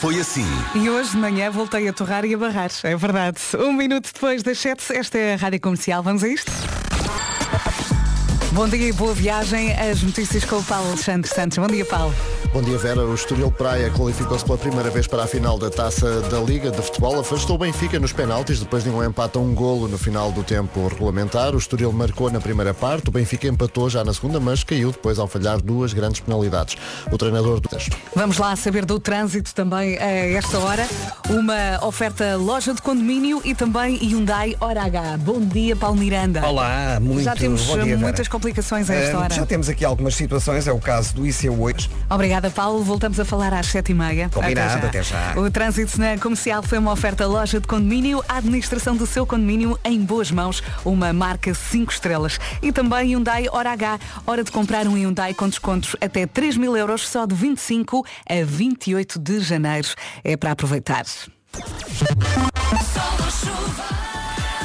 foi assim. E hoje de manhã voltei a torrar e a barrar, é verdade. Um minuto depois das 7, esta é a Rádio Comercial. Vamos a isto? Bom dia e boa viagem. As notícias com o Paulo Alexandre Santos. Bom dia, Paulo. Bom dia, Vera. O Estoril Praia qualificou-se pela primeira vez para a final da Taça da Liga de Futebol. Afastou o Benfica nos penaltis depois de um empate a um golo no final do tempo regulamentar. O Estoril marcou na primeira parte, o Benfica empatou já na segunda, mas caiu depois ao falhar duas grandes penalidades. O treinador do texto. Vamos lá saber do trânsito também a esta hora. Uma oferta loja de condomínio e também Hyundai Hora H. Bom dia, Paulo Miranda. Olá, muito Já temos bom dia, Vera. muitas complicações a esta Ah, hora. Já temos aqui algumas situações, é o caso do IC8. Obrigada, Paulo. Voltamos a falar às sete e meia. Combinado, até já. O trânsito na comercial foi uma oferta loja de condomínio, a administração do seu condomínio em boas mãos, uma marca 5 estrelas. E também Hyundai Hora H, hora de comprar um Hyundai com descontos até 3 mil euros só de 25 a 28 de janeiro. É para aproveitar.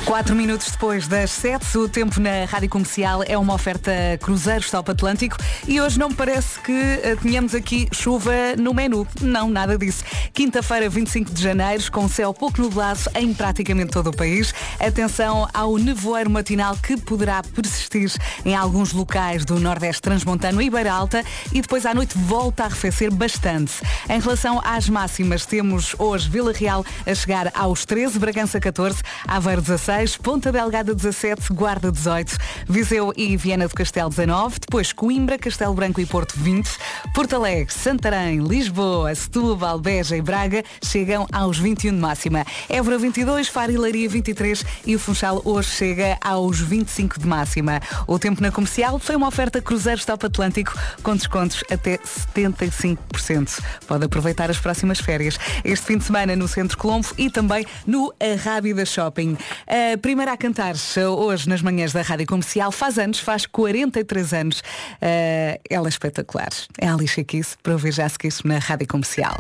Quatro minutos depois das sete, o tempo na Rádio Comercial é uma oferta Cruzeiro Stop Atlântico e hoje não me parece que eh, tenhamos aqui chuva no menu. Não, nada disso. Quinta-feira, 25 de janeiro, com céu pouco nublado em praticamente todo o país. Atenção ao nevoeiro matinal que poderá persistir em alguns locais do Nordeste Transmontano e Beira Alta e depois à noite volta a arrefecer bastante. Em relação às máximas, temos hoje Vila Real a chegar aos 13, Bragança 14, Aveiro 16, Ponta Delgada 17, Guarda 18, Viseu e Viana do Castelo 19, depois Coimbra, Castelo Branco e Porto 20, Porto Alegre, Santarém, Lisboa, Setúbal, Beja e Braga chegam aos 21 de máxima. Évora 22, Faro e Leiria 23 e o Funchal hoje chega aos 25 de máxima. O tempo na comercial foi uma oferta Cruzeiro Stop Atlântico com descontos até 75%. Pode aproveitar as próximas férias. Este fim de semana no Centro Colombo e também no Arrábida Shopping. A primeira a cantar hoje nas manhãs da Rádio Comercial faz anos, faz 43 anos. Uh, ela é espetacular. É a Alicia Kiss, para ouvir já quis na Rádio Comercial.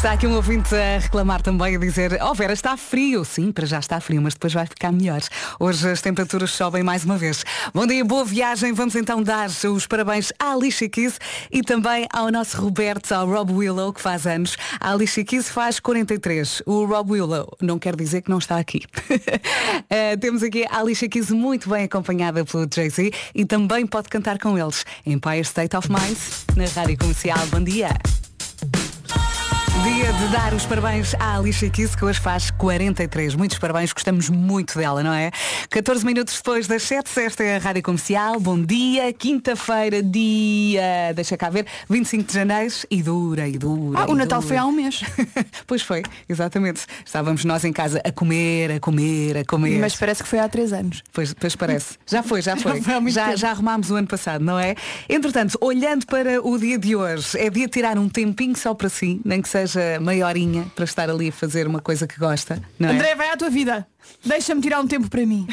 Está aqui um ouvinte a reclamar também, a dizer, oh Vera, está frio. Sim, para já está frio, mas depois vai ficar melhor. Hoje as temperaturas sobem mais uma vez. Bom dia, boa viagem. Vamos então dar os parabéns à Alicia Keys e também ao nosso Roberto, ao Rob Willow, que faz anos. A Alicia Keys faz 43. O Rob Willow não quer dizer que não está aqui. Eh, temos aqui a Alicia Keys muito bem acompanhada pelo Jay-Z e também pode cantar com eles. Empire State of Mind, na Rádio Comercial. Bom dia. Dia de dar os parabéns à Alicia Keys, que hoje faz 43. Muitos parabéns, gostamos muito dela, não é? 14 minutos depois das 7, esta é a Rádio Comercial. Bom dia, quinta-feira, dia, deixa cá ver, 25 de janeiro e dura, e dura. Ah, e o Natal dura. foi há um mês. pois foi, exatamente. Estávamos nós em casa a comer, a comer, a comer. Mas parece que foi há três anos. Pois, pois parece. Já foi, já Já foi. foi há muito já, já arrumámos o ano passado, não é? Entretanto, olhando para o dia de hoje, é dia de tirar um tempinho só para si, nem que seja meia horinha para estar ali a fazer uma coisa que gosta, não é? André, vai à tua vida. Deixa-me tirar um tempo para mim.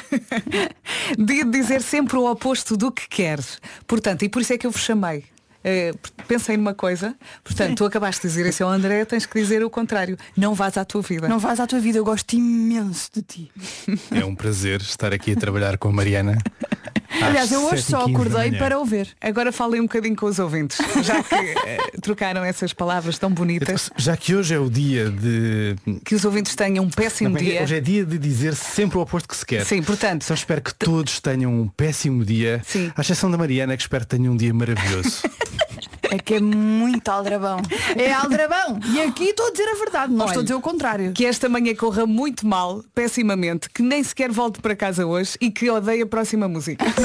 De dizer sempre o oposto do que queres. Portanto, e por isso é que eu vos chamei. Eh, pensei numa coisa, portanto, tu acabaste de dizer isso ao André, tens que dizer o contrário. Não vás à tua vida. Não vais à tua vida, eu gosto imenso de ti. É um prazer estar aqui a trabalhar com a Mariana. Aliás, eu hoje só 7h15 da acordei para ouvir. Agora falem um bocadinho com os ouvintes, já que eh, trocaram essas palavras tão bonitas. Já que hoje é o dia de. Que os ouvintes tenham um péssimo Não, dia. Hoje é dia de dizer sempre o oposto que se quer. Sim, portanto. Só espero que todos tenham um péssimo dia. Sim. À exceção da Mariana, que espero que tenha um dia maravilhoso. É que é muito aldrabão. É aldrabão. E aqui estou a dizer a verdade, não Olha, estou a dizer o contrário. Que esta manhã corra muito mal, pessimamente, que nem sequer volte para casa hoje e que odeie a próxima música.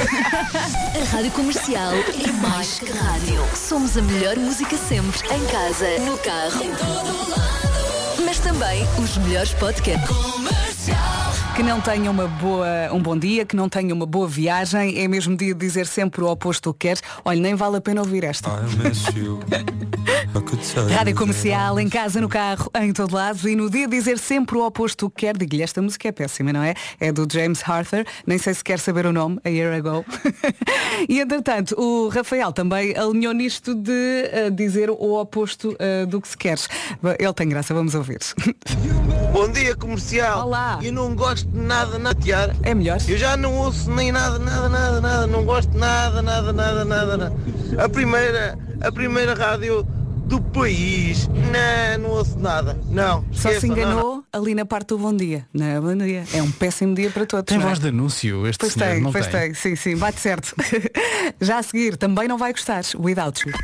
A Rádio Comercial é mais que rádio. Somos a melhor música sempre, em casa, no carro. Mas também os melhores podcasts. Que não tenha uma boa, um bom dia, que não tenha uma boa viagem. É mesmo dia de dizer sempre o oposto que queres. Olha, nem vale a pena ouvir esta. Rádio comercial, em casa, no carro, em todo lado. E no dia de dizer sempre o oposto que quer, digo-lhe, esta música é péssima, não é? É do James Arthur. Nem sei se quer saber o nome, A Year Ago. e entretanto, o Rafael também alinhou nisto de eh, dizer o oposto eh, do que se queres. Ele tem graça, vamos ouvir. Bom dia comercial. Olá. Eu não gosto de nada, nada, Tiara. É melhor? Eu já não ouço nem nada, nada, nada, nada. Não gosto de nada, nada, nada, nada, nada. A primeira, a primeira rádio do país. Não, não ouço nada. Não. Só se esqueçam, não, enganou ali na parte do bom dia. Não é bom dia. É um péssimo dia para todos. Tem não é? voz de anúncio este Pois senhor, tem, não pois tem? tem. Sim, sim, bate certo. Já a seguir, também não vai gostar. Without you.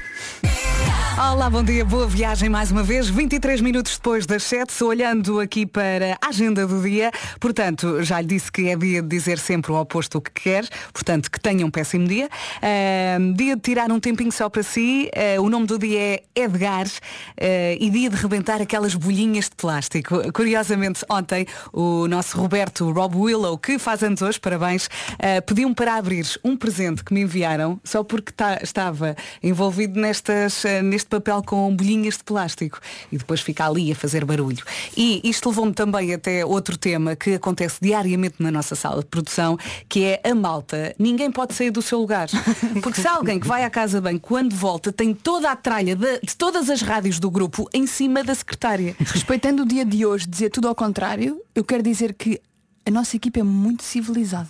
Olá, bom dia, boa viagem mais uma vez. 23 minutos depois das 7, olhando aqui para a agenda do dia. Portanto, já lhe disse que é dia de dizer sempre o oposto que quer. Portanto, que tenha um péssimo dia. Ahm, dia de tirar um tempinho só para si. Ah, o nome do dia é Edgar. ah, e dia de rebentar aquelas bolhinhas de plástico. Curiosamente, ontem, o nosso Roberto Rob Willow, que faz anos hoje, parabéns, ah, pediu-me para abrir um presente que me enviaram só porque tá- estava envolvido nestas, ah, neste papel com bolhinhas de plástico e depois fica ali a fazer barulho. E isto levou-me também até outro tema que acontece diariamente na nossa sala de produção, que é a malta. Ninguém pode sair do seu lugar. Porque se alguém que vai à casa bem, quando volta, tem toda a tralha de, de todas as rádios do grupo em cima da secretária. Respeitando o dia de hoje, dizer tudo ao contrário, eu quero dizer que a nossa equipa é muito civilizada.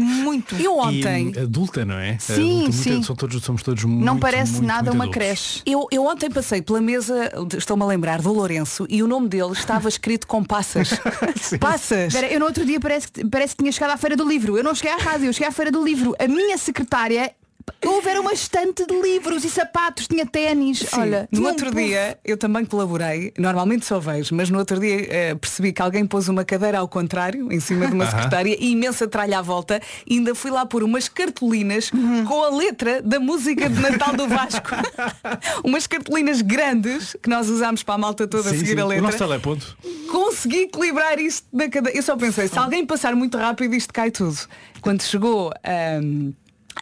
muito. Eu E ontem. hum, adulta, não é? Sim, Adulta, muito- sim. são todos, somos todos muito, Não parece muito, nada muito uma adultos. creche. Eu, eu ontem passei pela mesa, estou-me a lembrar, do Lourenço e o nome dele estava escrito com passas. passas! Espera, eu no outro dia parece, parece que tinha chegado à Feira do Livro. Eu não cheguei à rádio, eu cheguei à Feira do Livro. A minha secretária, houve era uma estante de livros e sapatos, tinha ténis. Sim, Olha, no um outro povo. dia eu também colaborei, normalmente só vejo, mas no outro dia eh, percebi que alguém pôs uma cadeira ao contrário, em cima de uma secretária, e imensa tralha à volta, e ainda fui lá pôr umas cartolinas Uhum. com a letra da música de Natal do Vasco. umas cartolinas grandes que nós usámos para a malta toda a Sim, seguir sim. a O letra. nosso teleponto. Consegui equilibrar isto na cadeira. Eu só pensei, se alguém passar muito rápido isto cai tudo. Quando chegou ahm,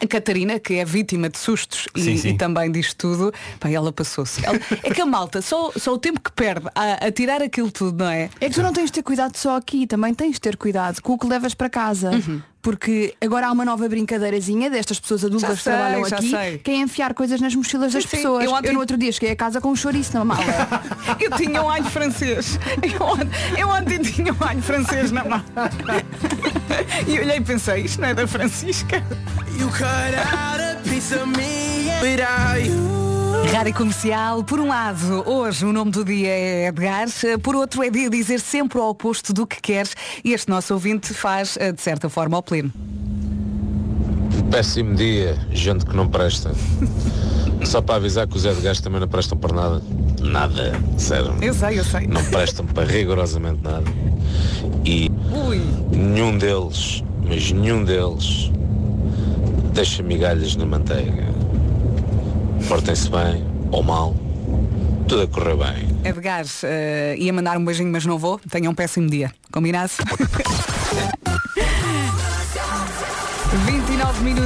a Catarina, que é vítima de sustos e, Sim, sim. e também disto tudo, pá, ela passou-se. Ela- É que a malta, só, só o tempo que perde a, a tirar aquilo tudo, não é? É que tu não tens de ter cuidado só aqui, também tens de ter cuidado com o que levas para casa. Uhum. Porque agora há uma nova brincadeirazinha destas pessoas adultas Já que trabalham aqui, sei. que é enfiar coisas nas mochilas das Sim, pessoas. Eu Eu, ontem- no outro dia cheguei a casa com um chouriço na mala. Eu tinha um alho francês. Eu ontem, eu ontem tinha um alho francês na mão. E olhei e pensei, isto não é da Francisca? Rádio Comercial, por um lado, hoje o nome do dia é Edgar, por outro é dia dizer sempre o oposto do que queres e este nosso ouvinte faz, eh, de certa forma, ao pleno. Péssimo dia, gente que não presta. Só para avisar que os Edgars também não prestam para nada. Nada, sério. Eu sei, eu sei. Não prestam para rigorosamente nada. E Ui, nenhum deles, mas nenhum deles, deixa migalhas na manteiga. Portem-se bem ou mal, tudo a correr bem. Edgar, eh, ia mandar um beijinho, mas não vou. Tenha um péssimo dia. Combinado?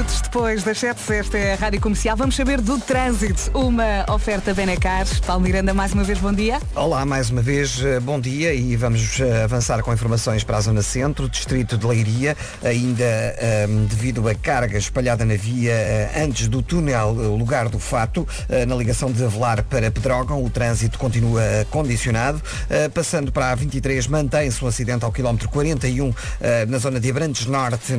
29 minutos depois das 7, esta é a Rádio Comercial. Vamos saber do trânsito. Uma oferta Benacar. Paulo Miranda, mais uma vez, bom dia. Olá, mais uma vez, eh, bom dia e vamos eh, avançar com informações para a Zona Centro, Distrito de Leiria, ainda eh, devido à carga espalhada na via eh, antes do túnel Lugar do Fato, na ligação de Avelar para Pedrógão, o trânsito continua condicionado. Passando para a 23, mantém-se o acidente ao quilómetro 41 eh, na zona de Abrantes Norte,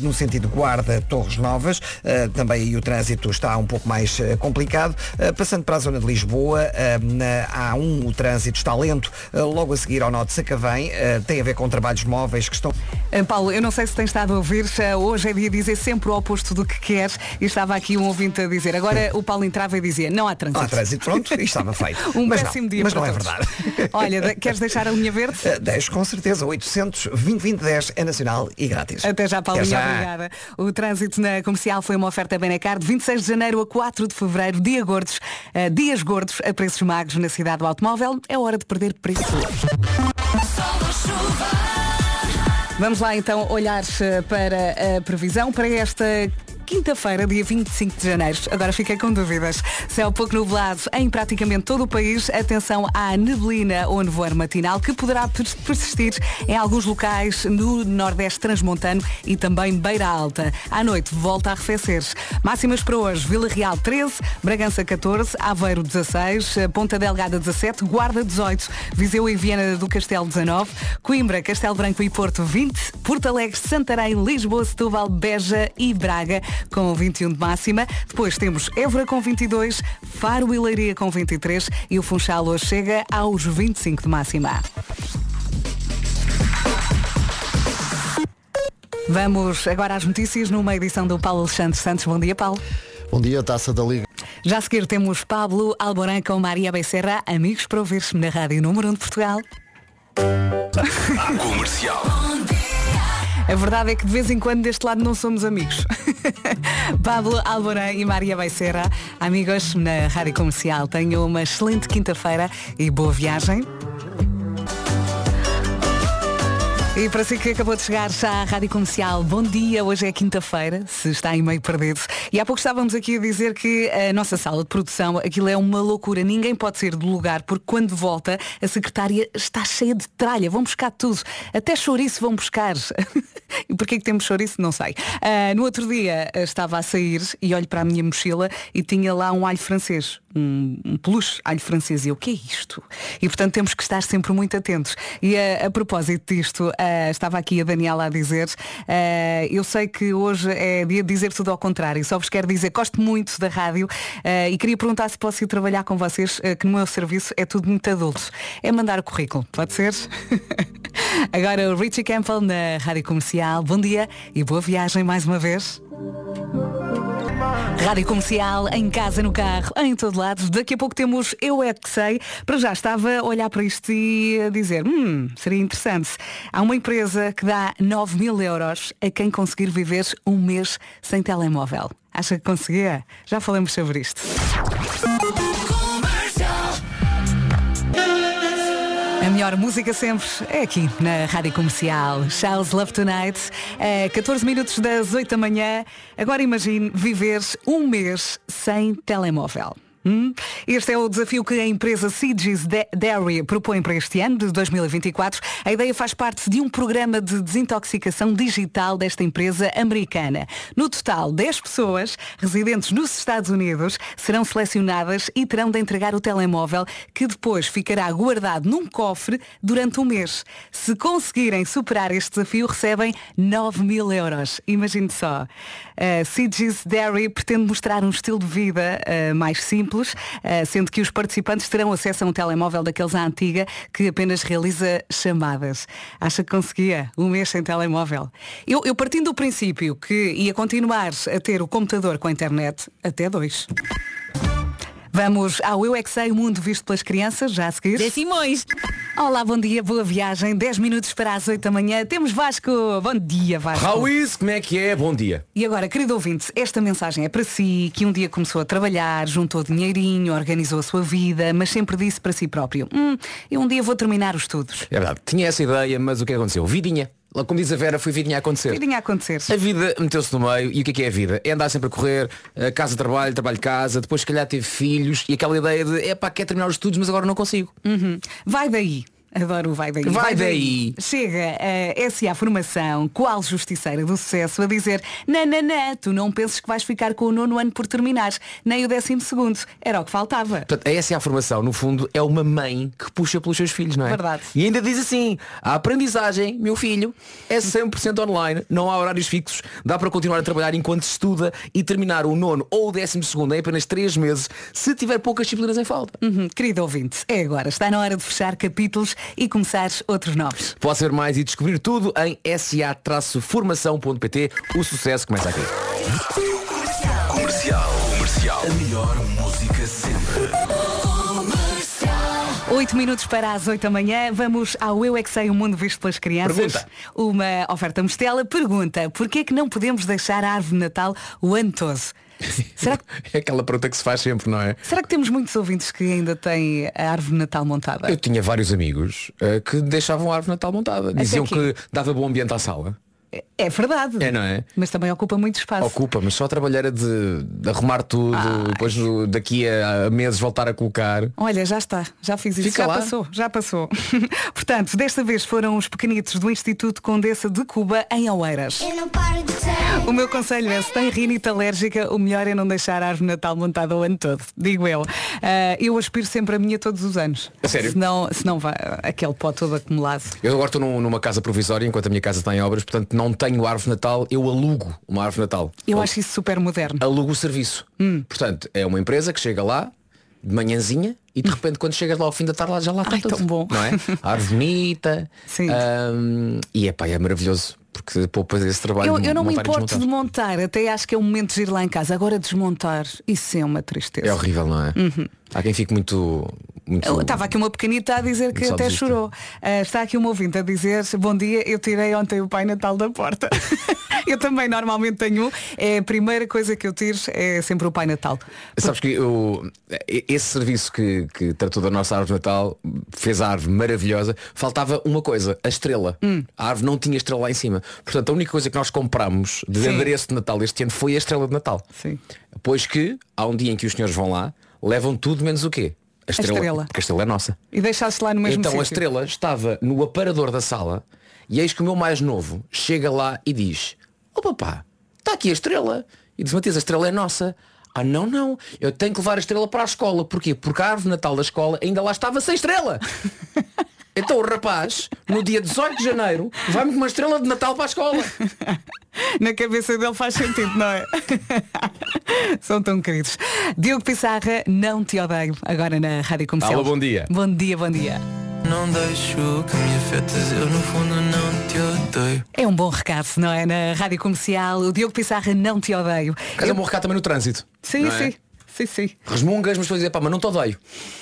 no sentido Guarda-Torres Novas. Eh, Também aí o trânsito está um pouco mais eh, complicado. Eh, Passando para a zona de Lisboa, na A1 o trânsito está lento, logo a seguir ao nó de Sacavém. Tem a ver com trabalhos móveis que estão Paulo, eu não sei se tens estado a ouvir, hoje é dia de dizer sempre o oposto do que queres. E estava aqui um ouvinte a dizer. Agora o Paulo entrava e dizia, não há trânsito. Há trânsito, pronto, e estava feito. Um mas péssimo não, dia mas não é todos. verdade. Olha, queres deixar a linha verde? Eh, 10 com certeza, 800 2010 é nacional e grátis. Até já, Até já. obrigada. O trânsito na comercial foi uma oferta Benacar de 26 de janeiro a 4 de fevereiro, dia gordos, eh, dias gordos a preços magros na cidade do automóvel. É hora de perder preço. Vamos lá então olhar eh, para a previsão para esta quinta-feira, dia 25 de janeiro. Agora fiquei com dúvidas. Céu pouco nublado em praticamente todo o país. Atenção à neblina ou nevoeiro matinal que poderá pers- persistir em alguns locais no Nordeste Transmontano e também Beira Alta. À noite volta a arrefecer. Máximas para hoje. Vila Real 13, Bragança 14, Aveiro 16, Ponta Delgada 17, Guarda 18, Viseu e Viana do Castelo 19, Coimbra, Castelo Branco e Porto 20, Porto Alegre, Santarém, Lisboa, Setúbal, Beja e Braga com 21 de máxima. Depois temos Évora com 22, Faro e Leiria com 23 e o Funchal hoje chega aos 25 de máxima. Vamos agora às notícias numa edição do Paulo Alexandre Santos. Bom dia, Paulo. Bom dia, Taça da Liga. Já a seguir temos Pablo Alborán com Maria Becerra, amigos para ouvir-se na Rádio Número 1 de Portugal. Comercial. A verdade é que de vez em quando deste lado não somos amigos. Pablo Alborán e Maria Becerra, amigos na Rádio Comercial. Tenham uma excelente quinta-feira e boa viagem. E para si que acabou de chegar já à Rádio Comercial, bom dia, hoje é quinta-feira, se está aí meio perdido. E há pouco estávamos aqui a dizer que a nossa sala de produção, aquilo é uma loucura, ninguém pode sair do lugar, porque quando volta a secretária está cheia de tralha, vão buscar tudo, até chouriço vão buscar. e porquê que temos chouriço? Não sei. Ah, no outro dia ah, estava a sair e olho para a minha mochila e tinha lá um alho francês, um, um peluche alho francês. E o que é isto? E portanto temos que estar sempre muito atentos. E a, a propósito disto, ah, estava aqui a Daniela a dizer, ah, eu sei que hoje é dia de dizer tudo ao contrário, só vos quero dizer, gosto muito da rádio ah, e queria perguntar se posso ir trabalhar com vocês, que no meu serviço é tudo muito adulto. É mandar o currículo, pode ser? Agora o Richie Campbell na Rádio Comercial. Bom dia e boa viagem mais uma vez. Rádio Comercial, em casa, no carro, em todo lado. Daqui a pouco temos Eu É Que Sei. Para já estava a olhar para isto e a dizer, hum, seria interessante. Há uma empresa que dá 9 mil euros a quem conseguir viver um mês sem telemóvel. Acha que conseguia? Já falamos sobre isto. Melhor música sempre é aqui na Rádio Comercial. Charles Love Tonight, a 14 minutos das 8 da manhã. Agora imagine viver um mês sem telemóvel. Hum? Este é o desafio que a empresa Sigis Dairy propõe para este ano, de 2024. A ideia faz parte de um programa de desintoxicação digital desta empresa americana. No total, 10 pessoas residentes nos Estados Unidos serão selecionadas e terão de entregar o telemóvel que depois ficará guardado num cofre durante um mês. Se conseguirem superar este desafio, recebem 9 mil euros. Imagine só. A Sigis Dairy pretende mostrar um estilo de vida uh, mais simples, uh, sendo que os participantes terão acesso a um telemóvel daqueles à antiga que apenas realiza chamadas. Acha que conseguia um mês sem telemóvel? Eu, eu partindo do princípio que ia continuar a ter o computador com a internet, até dois. Vamos ao Eu é que Sei, o mundo visto pelas crianças, já a seguir. Zé Simões. Olá, bom dia, boa viagem. 10 minutos para as 8 da manhã. Temos Vasco. Bom dia, Vasco. Rauís, como é que é? Bom dia. E agora, querido ouvinte, esta mensagem é para si, que um dia começou a trabalhar, juntou dinheirinho, organizou a sua vida, mas sempre disse para si próprio, hum, eu um dia vou terminar os estudos. É verdade, tinha essa ideia, mas o que aconteceu? Vidinha. Como diz a Vera, foi vidinha a acontecer. Vidinha a acontecer. A vida meteu-se no meio e o que é que é a vida? É andar sempre a correr, casa, trabalho, trabalho, casa, depois se calhar teve filhos e aquela ideia de é pá, quer terminar os estudos, mas agora não consigo. Uhum. Vai daí. Adoro o vai daí. Vai daí. Chega a SA Formação, qual justiceira do sucesso, a dizer Nananã, tu não penses que vais ficar com o nono ano por terminar, nem o décimo segundo. Era o que faltava. Portanto, essa a formação, no fundo, é uma mãe que puxa pelos seus filhos, não é? Verdade. E ainda diz assim, a aprendizagem, meu filho, é 100% online, não há horários fixos, dá para continuar a trabalhar enquanto estuda e terminar o nono ou o décimo segundo em apenas 3 meses, se tiver poucas disciplinas em falta. Uhum, querido ouvinte, é agora. Está na hora de fechar capítulos e começar outros novos. Pode ser mais e descobrir tudo em sa-formação.pt. O sucesso começa aqui. Comercial. Comercial. A melhor música sempre. 8 minutos para as 8 da manhã, vamos ao Eu é que Sei, o mundo visto pelas crianças. Pergunta. Uma oferta Mostela. Pergunta, porquê é que não podemos deixar a árvore de Natal o ano todo? Será que, É aquela pergunta que se faz sempre, não é? será que temos muitos ouvintes que ainda têm a árvore Natal montada? Eu tinha vários amigos eh, que deixavam a árvore Natal montada. Diziam que dava bom ambiente à sala. É verdade. É, não é? Mas também ocupa muito espaço. Ocupa, mas só a trabalheira de, de arrumar tudo, depois daqui a, a meses voltar a colocar. Olha, já está, já fiz isso, Fica já lá. passou, já passou. Portanto, desta vez foram os pequenitos do Instituto Condessa de Cuba em Oeiras. Eu não paro de ser. O meu conselho é, se tem rinite alérgica, o melhor é não deixar a árvore Natal montada o ano todo, digo eu. Ah, eu aspiro sempre a minha todos os anos. A sério? Senão, senão vai aquele pó todo acumulado. Eu agora estou num- numa casa provisória enquanto a minha casa está em obras, portanto não tenho árvore Natal, eu alugo uma árvore Natal. Eu acho isso super moderno. Alugo o serviço. Portanto, é uma empresa que chega lá de manhãzinha e de repente quando chegas lá ao fim da tarde já lá está Ai, tudo. tão bom. Não é? Árvore bonita. Sim. Ahm, e é pá, é maravilhoso. Porque poupas esse trabalho Eu, eu não me importo de montar, até acho que é o momento de ir lá em casa. Agora desmontar, isso é uma tristeza. É horrível, não é? Há quem fique muito. Muito... Estava aqui uma pequenita a dizer que até chorou. Ah, está aqui uma ouvinte a dizer Bom dia, eu tirei ontem o Pai Natal da porta. eu também normalmente tenho um. É a primeira coisa que eu tiro é sempre o Pai Natal. Sabes que eu, esse serviço que, que tratou da nossa árvore de Natal fez a árvore maravilhosa. Faltava uma coisa, a estrela. Hum. A árvore não tinha estrela lá em cima. Portanto, a única coisa que nós compramos de Sim. adereço de Natal este ano foi a estrela de Natal. Sim. Pois que há um dia em que os senhores vão lá, levam tudo menos o quê? A estrela. estrela. Porque a estrela é nossa. E deixaste lá no mesmo então a sítio. estrela estava no aparador da sala e eis que o meu mais novo chega lá e diz Ó papá, está aqui a estrela. E diz Matias, a estrela é nossa. Ah não, não, eu tenho que levar a estrela para a escola. Porquê? Porque a árvore Natal da escola ainda lá estava sem estrela. Então o rapaz, no dia 18 de janeiro, vai-me com uma estrela de Natal para a escola. Na cabeça dele faz sentido, não é? São tão queridos. Diogo Pissarra, não te odeio. Agora na Rádio Comercial. Alô, bom dia. Bom dia, bom dia. Não deixo que me afetes, eu no fundo não te odeio. É um bom recado, não é? Na Rádio Comercial, o Diogo Pissarra, não te odeio. Mas é um bom recado também no trânsito. Sim, não é? sim. Sim, sim. Resmungas, mas depois dizer, pá, mas não te odeio.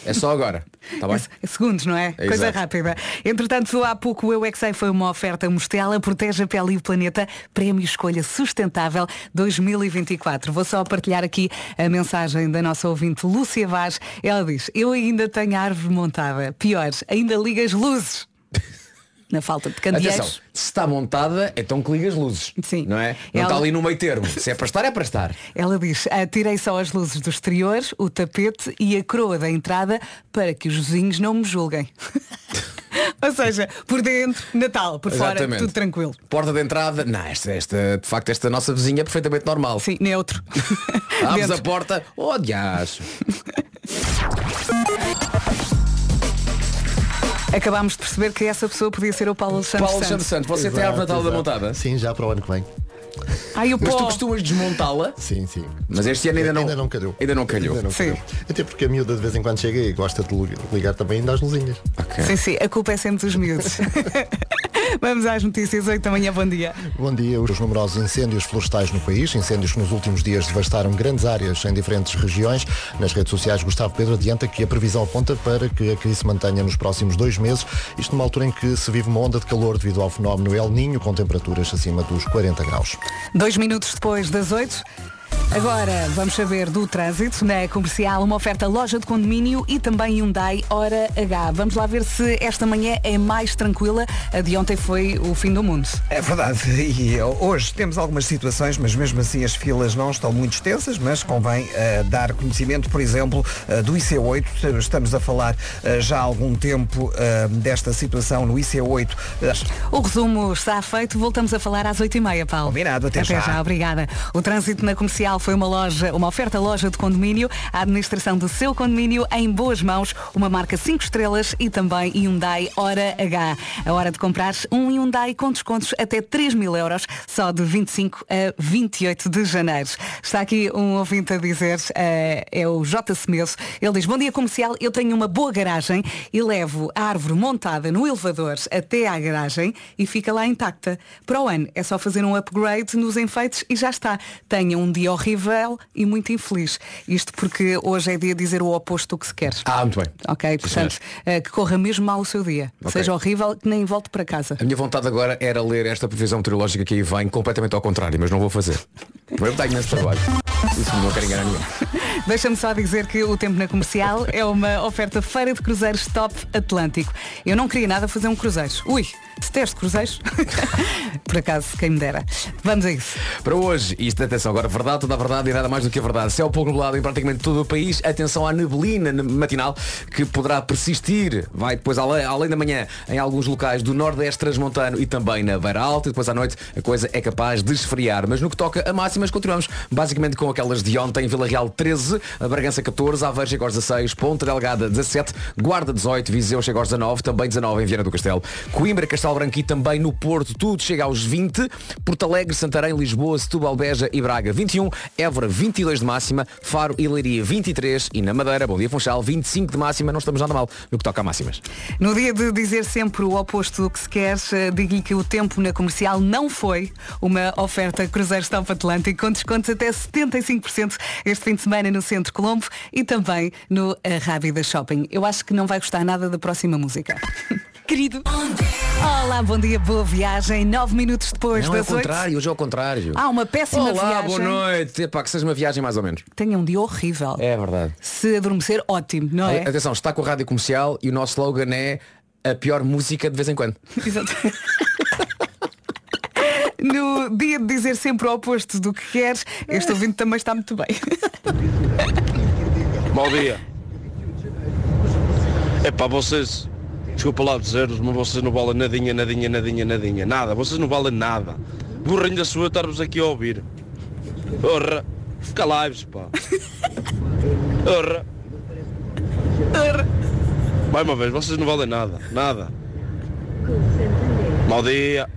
É só agora. Está bem? É segundos, não é? É, Coisa exato. rápida. Entretanto, há pouco o Eu é foi uma oferta Mostela, protege a pele e o planeta, prémio Escolha Sustentável 2024. Vou só partilhar aqui a mensagem da nossa ouvinte Lúcia Vaz. Ela diz, eu ainda tenho a árvore montada. Pior, ainda liga as luzes. Na falta de Atenção, candeeiros. se está montada, então que liga as luzes. Sim. Não é? Não Ela- está ali no meio termo. Se é para estar, é para estar. Ela diz, "Ah, tirei só as luzes do exterior, o tapete e a coroa da entrada para que os vizinhos não me julguem. Ou seja, por dentro, Natal, por fora, Exatamente. tudo tranquilo. Porta de entrada, não, esta, esta, de facto, esta nossa vizinha é perfeitamente normal. Sim, neutro. Abres a porta, oh dias. Acabámos de perceber que essa pessoa podia ser o Paulo Alexandre Paulo Alexandre Santos. Santos, você tem a árvore de Natal da montada? Sim, já para o ano que vem. Ai, o Mas tu pó. costumas desmontá-la? Sim, sim. Mas este ano ainda não, Ainda não calhou. Ainda não calhou. Ainda não Sim. calhou. Até porque a miúda de vez em quando chega e gosta de ligar também ainda às luzinhas. Ok. Sim, sim, a culpa é sempre dos miúdos. Vamos às notícias, 8 da manhã, bom dia. Bom dia. Os numerosos incêndios florestais no país, incêndios que nos últimos dias devastaram grandes áreas em diferentes regiões. Nas redes sociais, Gustavo Pedro adianta que a previsão aponta para que a crise se mantenha nos próximos dois meses, isto numa altura em que se vive uma onda de calor devido ao fenómeno El Ninho, com temperaturas acima dos 40 graus. Dois minutos depois das 8. Agora vamos saber do trânsito na comercial, uma oferta loja de condomínio e também Hyundai Hora H. Vamos lá ver se esta manhã é mais tranquila. A de ontem foi o fim do mundo. É verdade. E hoje temos algumas situações, mas mesmo assim as filas não estão muito extensas, mas convém eh, dar conhecimento, por exemplo, eh, do IC8. Estamos a falar eh, já há algum tempo eh, desta situação no IC8. Eh, O resumo está feito. Voltamos a falar às 8h30, Paulo. Combinado, até já. obrigada. O trânsito na comercial foi uma loja, uma oferta loja de condomínio, a administração do seu condomínio em boas mãos, uma marca 5 estrelas e também Hyundai Hora H. A hora de comprar um Hyundai com descontos até 3 mil euros, só de 25 a 28 de janeiro. Está aqui um ouvinte a dizer, eh, é o J. Semedo, ele diz, bom dia comercial, eu tenho uma boa garagem e levo a árvore montada no elevador até à garagem e fica lá intacta. Para o ano é só fazer um upgrade nos enfeites e já está. Tenha um dia horrível e muito infeliz. Isto porque hoje é dia de dizer o oposto do que se quer. Ah, muito bem. Ok, portanto, eh, que corra mesmo mal o seu dia. Ok. Seja horrível, que nem volte para casa. A minha vontade agora era ler esta previsão meteorológica que aí vem completamente ao contrário, mas não vou fazer. Primeiro dá imenso trabalho. Isso não quero enganar ninguém. Deixa-me só dizer que o tempo na comercial é uma oferta feira de cruzeiros top Atlântico. Eu não queria nada fazer um cruzeiro. Ui, detesto cruzeiros. Por acaso, quem me dera. Vamos a isso. Para hoje, isto atenção, agora verdade, toda a verdade e nada mais do que a verdade. Céu pouco nublado em praticamente todo o país. Atenção à neblina matinal que poderá persistir. Vai depois além, além da manhã em alguns locais do Nordeste Transmontano e também na Beira Alta. E depois à noite a coisa é capaz de esfriar. Mas no que toca a máximas, continuamos basicamente com aquelas de ontem. Vila Real 13, a Bragança 14, Aveiro chega aos 16, Ponta Delgada 17, Guarda 18, Viseu chega aos 19, também 19 em Viana do Castelo. Coimbra, Castelo Branco e também no Porto, tudo chega aos 20. Porto Alegre, Santarém, Lisboa, Setúbal, Beja e Braga 21. Évora 22 de máxima. Faro e Leiria 23. E na Madeira, Bom Dia Funchal, 25 de máxima. Não estamos nada mal no que toca a máximas. No dia de dizer sempre o oposto do que se quer, eh, digo-lhe que o tempo na comercial não foi uma oferta Cruzeiro Stop Atlântico com descontos até 75% este fim de semana no Centro Colombo e também no eh, Rábida Shopping. Eu acho que não vai gostar nada da próxima música. Querido. Olá, bom dia, boa viagem. Nove minutos depois Não é ao das oito. contrário, hoje é ao contrário. Ah, uma péssima Olá, viagem. boa noite. Epá, que seja uma viagem mais ou menos. Tenha um dia horrível. É verdade. Se adormecer, ótimo, não é? Atenção, está com a rádio comercial e o nosso slogan é a pior música de vez em quando. Exato. No dia de dizer sempre o oposto do que queres, este ouvinte também está muito bem. Mau dia. É pá, vocês, desculpa lá dizer-vos, mas vocês não valem nadinha, nadinha, nadinha, nadinha, nada. Vocês não valem nada. Burrinho da sua estar-vos aqui a ouvir. Orra, calai-vos, pá. Orra. Mais uma vez, vocês não valem nada, nada. Mau dia.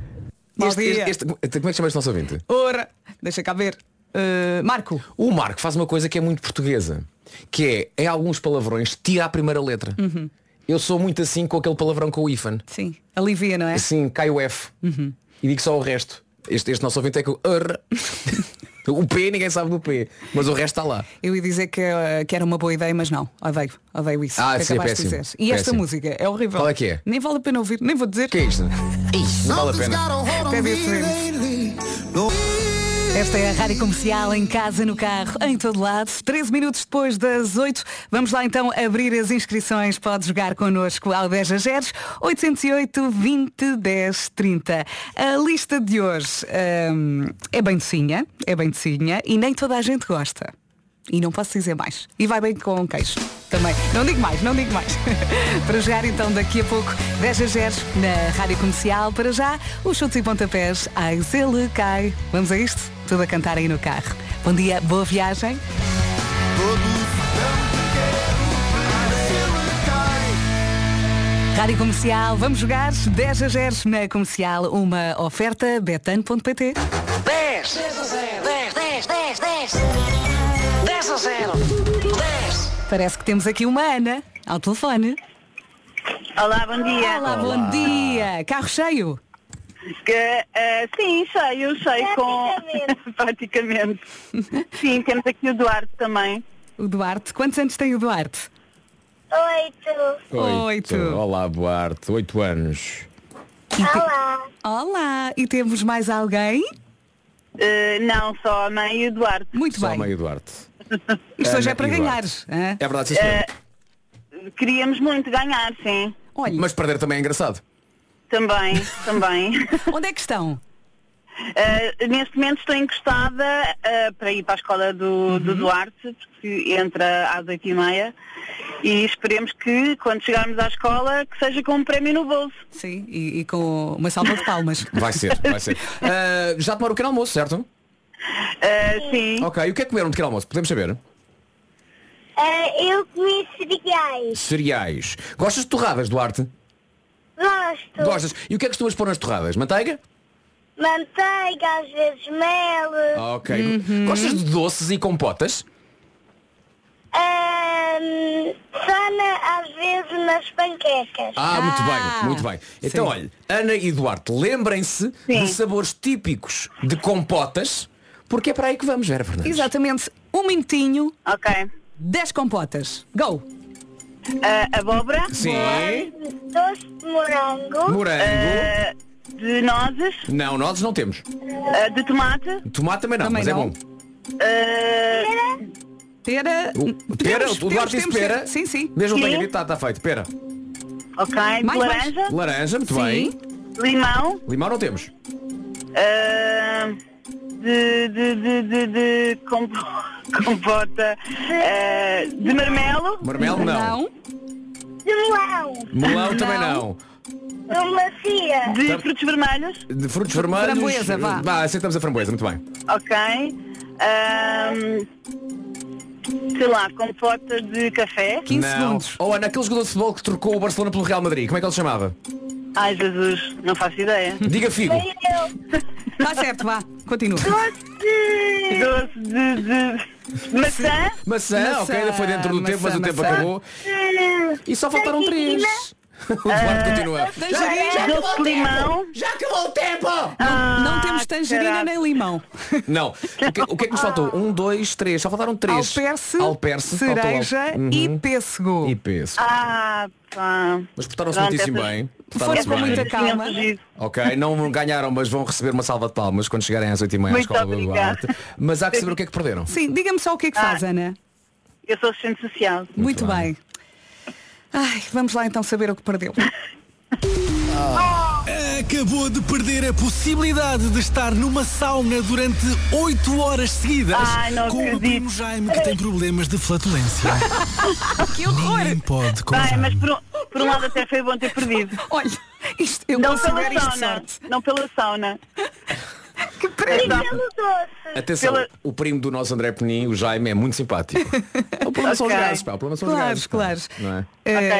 Mau Este- dia. este- como é que chama este nosso ouvinte? Ora, deixa cá ver. Uh, Marco. O Marco faz uma coisa que é muito portuguesa, que é, em alguns palavrões, tira a primeira letra. Uhum. Eu sou muito assim com aquele palavrão com o IFAN. Sim, alivia, não é? Assim, cai o F. Uhum. E digo só o resto. Este, este nosso ouvinte é que o. O P ninguém sabe do P, mas o resto está lá. Eu ia dizer que, uh, que era uma boa ideia, mas não. Odeio, odeio isso. Ah, que sim, acabaste de péssimo. dizer. E esta Péssimo. música é horrível. Qual é que é? Nem vale a pena ouvir, nem vou dizer. Que é isto? Ih, não vale a pena. Até Esta é a Rádio Comercial em casa, no carro, em todo lado. 13 minutos depois das 8. Vamos lá então abrir as inscrições. Pode jogar connosco ao 10 a 0, 808 20 10 30. A lista de hoje hum, é bem docinha, é bem docinha e nem toda a gente gosta. E não posso dizer mais. E vai bem com queijo. Também. Não digo mais, não digo mais. para jogar então daqui a pouco 10 a 0 na Rádio Comercial. Para já, os chutes e pontapés. Ai, ele cai. Vamos a isto? Tudo a cantar aí no carro. Bom dia, boa viagem. Rádio Comercial, vamos jogar 10 a 0 na Comercial. Uma oferta betano.pt 10 10 a 0 10 10 10 10 10 a 0 10 Parece que temos aqui uma Ana ao telefone. Olá, bom dia. Olá, bom dia. Carro cheio. Que, eh, sim, cheio, cheio com. Praticamente. sim, temos aqui o Duarte também. O Duarte. Quantos anos tem o Duarte? Oito. Oito. Olá, Duarte. Oito anos. Olá. Olá. E temos mais alguém? Eh, não, só a mãe e o Duarte. Muito Só bem. meio Duarte. Isto hoje Ana é para ganhar. Hã? É verdade, sim. Eh, queríamos muito ganhar, sim. Olha, Mas perder também é engraçado. Também, também. onde é que estão? Eh, neste momento estou encostada eh, para ir para a escola do, do Duarte, porque entra às oito e meia. E esperemos que, quando chegarmos à escola, que seja com um prémio no bolso. Sim, e, e com uma salva de palmas. Vai ser, vai ser. Ah, já tomaram o pequeno almoço, certo? Eh, sim. Ok, e o que é que comeram de pequeno almoço? Podemos saber? Eh, eu comi cereais. Cereais. Gostas de torradas, Duarte? Gosto. Gostas? E o que é que costumas pôr nas torradas? Manteiga? Manteiga, às vezes mel. Ah, Ok. Gostas de doces e compotas? Ahm, sana, às vezes, nas panquecas. Ah, muito bem, muito bem. Então, olha, Ana e Duarte, lembrem-se de sabores típicos de compotas, porque é para aí que vamos, Vera Fernandes. Exatamente. Um minutinho. Ok. 10 compotas. Go! Uh, abóbora. Sim. Doce de morango. Morango. Uh, de nozes. Não, nozes não temos. Uh, de tomate. Tomate também não, Também mas não. é bom. Uh, Pera. O, pera, o Duarte disse pera. Sim, sim. Mesmo Sim. tenha dito, está tá feito. Pera. ok. Mais, laranja. Laranja, muito Sim. bem. Limão. Limão não temos. Uh, de, de, de, de, de compo- compota. Uh, de marmelo. Marmelo não. Não. De melão. Melão também não. De macia. De frutos vermelhos. De frutos vermelhos. Framboesa, vá. Vá, aceitamos a framboesa, muito bem. Ok. Sei lá, compota de café. 15 não. segundos. Oh, Ana, aquele jogador de futebol que trocou o Barcelona pelo Real Madrid, como é que ele se chamava? Ai Jesus, não faço ideia. Diga figo. Está certo, vá, continua. Doce de, de maçã. Maçã, ok, ainda foi dentro do Maçã, tempo, mas o tempo maçã. acabou. E só faltaram três. O Duarte continua. Tangerina. Doce de limão. Já acabou o tempo! Não temos tangerina nem limão. Não. O que, o que é que nos faltou? Um, dois, três. Só faltaram três. Alperce, Alperce. cereja Uhum. e pêssego. E peso. Ah, pá. Mas portaram-se muitíssimo essas- bem. Foram com muita calma. Ok, não ganharam, mas vão receber uma salva de palmas quando chegarem às 8h30 à Muito escola do. Duarte. Mas há que saber o que é que perderam. Sim, diga-me só o que é que faz, Ana. Eu sou assistente social. Muito, bem. Ai, vamos lá então saber o que perdeu. Acabou de perder a possibilidade de estar numa sauna durante 8 horas seguidas Ai, não com o acredito. primo Jaime que tem problemas de flatulência. que horror! Ninguém pode com Bem, mas por um, por um lado até foi bom ter perdido. Olha, isto, eu não pela isto sauna. sorte. Não pela sauna. Que prémio. Atenção, Pela- o primo do nosso André Penin, o Jaime, é muito simpático. o problema são os gases, pá. O problema são os Claro, gases. pá. claro. Não é?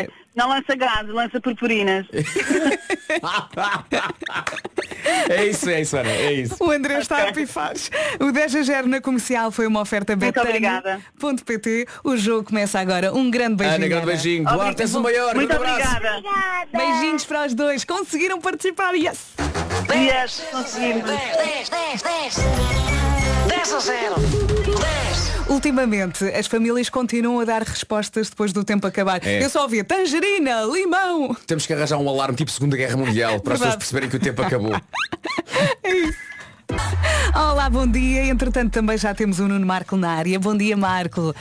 Ok. Não lança gases, lança purpurinas. É isso, é isso, Ana, é isso. O André está a pifar. O 10 a 0 na comercial foi uma oferta Muito obrigada. betano.pt. O jogo começa agora. Um grande beijinho. Ana, grande beijinho. Duarte, és o maior. Muito abraço. obrigada. Beijinhos para os dois. Conseguiram participar. Yes! Yes, conseguimos. 10, 10, 10. 10 a 0. 10. Ultimamente, as famílias continuam a dar respostas depois do tempo acabar. É. Eu só ouvia tangerina, limão. Temos que arranjar um alarme tipo Segunda Guerra Mundial para as pessoas perceberem que o tempo acabou. Olá, bom dia. Entretanto, também já temos o Nuno Marco na área. Bom dia, Marco.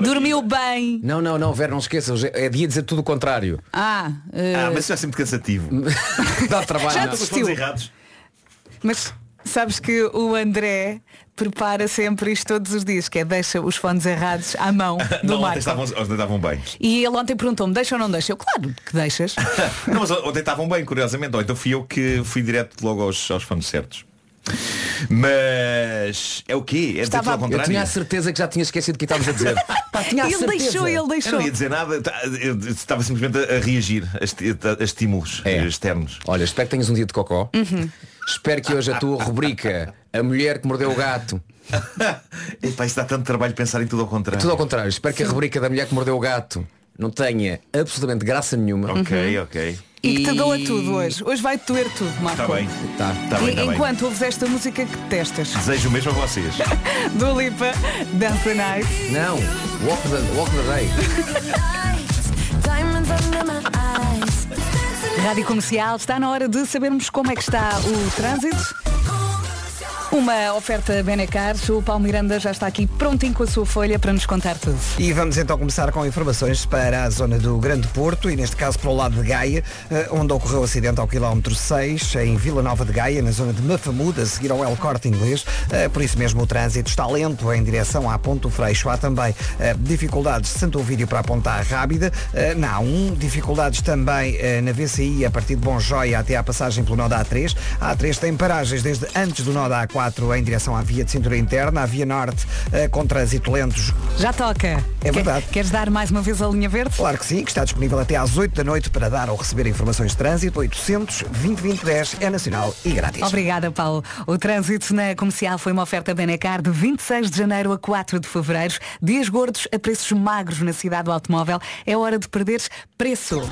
Dormiu bem? Não, não, não, Vera, não esqueças. É dia de dizer tudo o contrário. Ah, eh, Ah, mas isso é sempre cansativo. Dá trabalho. Já desistiu. errados. mas sabes que o André prepara sempre isto todos os dias, que é deixa os fones errados à mão do Não, ontem Marco. estavam, ontem estavam bem. E ele ontem perguntou-me, deixa ou não deixa? Eu, claro que deixas. Não, mas ontem estavam bem, curiosamente. Ou então fui eu que fui direto logo aos, aos fones certos. Mas é o quê? É Estava- ao Eu contrário? tinha a certeza que já tinha esquecido o que estávamos a dizer. Pá, tinha a ele certeza. deixou, ele Eu deixou. não ia dizer nada, tá, eu estava simplesmente a reagir a, estímulos É. externos. Olha, espero que tenhas um dia de cocó. Uhum. Espero que hoje a tua rubrica A Mulher que Mordeu o Gato Epá, isso dá tanto trabalho pensar em tudo ao contrário. Tudo ao contrário, espero que a rubrica da Mulher que Mordeu o Gato não tenha absolutamente graça nenhuma. Ok, ok. E que te doa tudo hoje. Hoje vai doer tudo, Marco. Está bem. Tá. Está bem, E- está bem. enquanto ouves esta música que detestas. Desejo o mesmo a vocês. Do Lipa, Dance the Night. Não, walk the, walk the day. Rádio Comercial, está na hora de sabermos como é que está o trânsito. Uma oferta Benecar, o Paulo Miranda já está aqui prontinho com a sua folha para nos contar tudo. E vamos então começar com informações para a zona do Grande Porto e neste caso para o lado de Gaia, eh, onde ocorreu o acidente ao quilómetro 6, em Vila Nova de Gaia, na zona de Mafamuda, a seguir ao El Corte Inglês. Eh, Por isso mesmo o trânsito está lento em direção à Ponto Freixo. Há também eh, dificuldades de Santo Ovídio para a Ponta Rábida. Eh, Na A1, dificuldades também na VCI a partir de Bom Joia até à passagem pelo nó da A3. A A3 tem paragens desde antes do nó da A4 em direção à via de cintura interna. A via norte eh, com trânsito lento Já toca. É verdade. Queres dar mais uma vez a linha verde? Claro que sim, que está disponível até às 8 da noite para dar ou receber informações de trânsito. 800 2010 é nacional e grátis. Obrigada, Paulo. O trânsito na comercial foi uma oferta Benecar de 26 de janeiro a 4 de fevereiro. Dias gordos a preços magros na cidade do automóvel. É hora de perderes preço.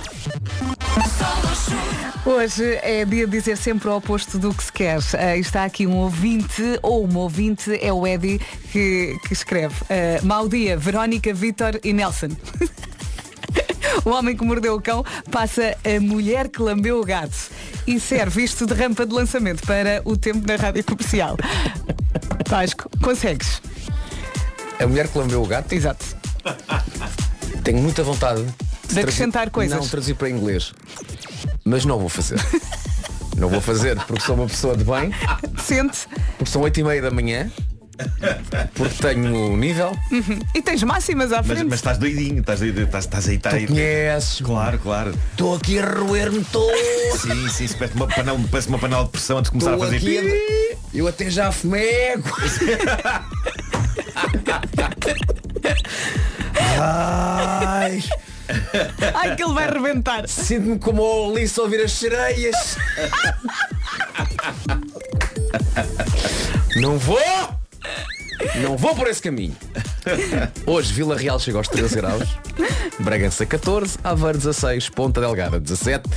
Hoje é dia de dizer sempre o oposto do que se quer. Ah, está aqui um ouvinte, ou uma ouvinte, é o Eddie, que, que escreve. ah, mau dia, Verónica, Vitor e Nelson. O homem que mordeu o cão passa a mulher que lambeu o gato e serve isto de rampa de lançamento para o tempo na rádio comercial. Vasco, consegues? A mulher que lambeu o gato? Exato. Tenho muita vontade De acrescentar traduzir- coisas. Não traduzir para inglês. Mas não vou fazer. Não vou fazer porque sou uma pessoa de bem. Sente. Porque são 8 e meia da manhã. Porque tenho nível. Uhum. E tens máximas à Mas, frente. mas estás doidinho, estás, estás, estás aí, estás aí. conheces. Claro, claro. Estou aqui a roer-me todo. Sim, sim, se parece uma panela, parece uma panela de pressão antes de começar Estou a fazer aqui pi. Eu até já fumego. Ai, Ai, que ele vai rebentar. Sinto-me como o Alice a ouvir as sereias. Não vou! Não vou por esse caminho. Hoje Vila Real chega aos 13 graus, Bragança 14, Aveiro 16, Ponta Delgada 17,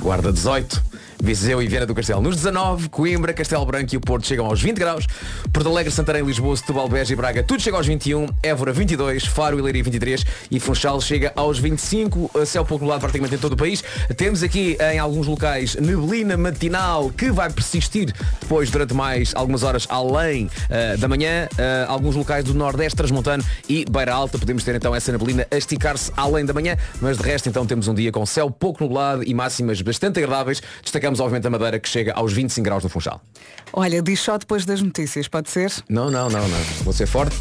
Guarda 18, Viseu e Viana do Castelo. Nos 19, Coimbra, Castelo Branco e o Porto chegam aos 20 graus, Porto Alegre, Santarém, Lisboa, Setúbal, Beja e Braga, tudo chega aos 21, Évora 22, Faro e Leiria 23 e Funchal chega aos 25, a céu pouco nublado praticamente em todo o país. Temos aqui em alguns locais neblina matinal que vai persistir depois durante mais algumas horas além eh, da manhã, Eh, alguns locais do Nordeste Transmontano e Beira Alta, podemos ter então essa neblina a esticar-se além da manhã, mas de resto então temos um dia com céu pouco nublado e máximas bastante agradáveis. Destacamos obviamente a Madeira que chega aos 25 graus no Funchal. Olha, diz só depois das notícias, pode ser? Não, não, não, não. Vou ser forte.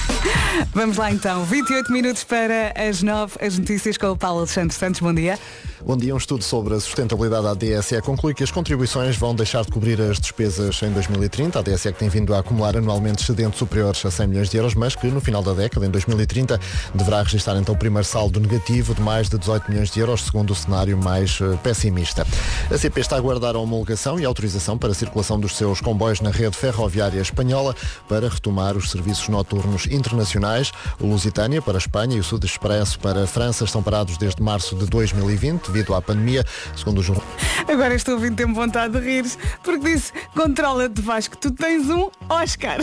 Vamos lá então, 28 minutos para as 9, as notícias com o Paulo Alexandre Santos. Bom dia. Bom dia, um estudo sobre a sustentabilidade da DSE conclui que as contribuições vão deixar de cobrir as despesas em 2030. A DSE que tem vindo a acumular anualmente excedentes superiores a 100 milhões de euros, mas que no final da década, em 2030, deverá registrar então o primeiro saldo negativo de mais de 18 milhões de euros, segundo o cenário mais eh, pessimista. A CP está a aguardar a homologação e autorização para a circulação dos seus comboios na rede ferroviária espanhola para retomar os serviços noturnos internacionais. O Lusitânia para a Espanha e o Sud Expresso para a França estão parados desde março de 2020 devido à pandemia, segundo o jornal. Agora estou ouvindo ter vontade de rir porque disse, controla-te Vasco, tu tens um Oscar.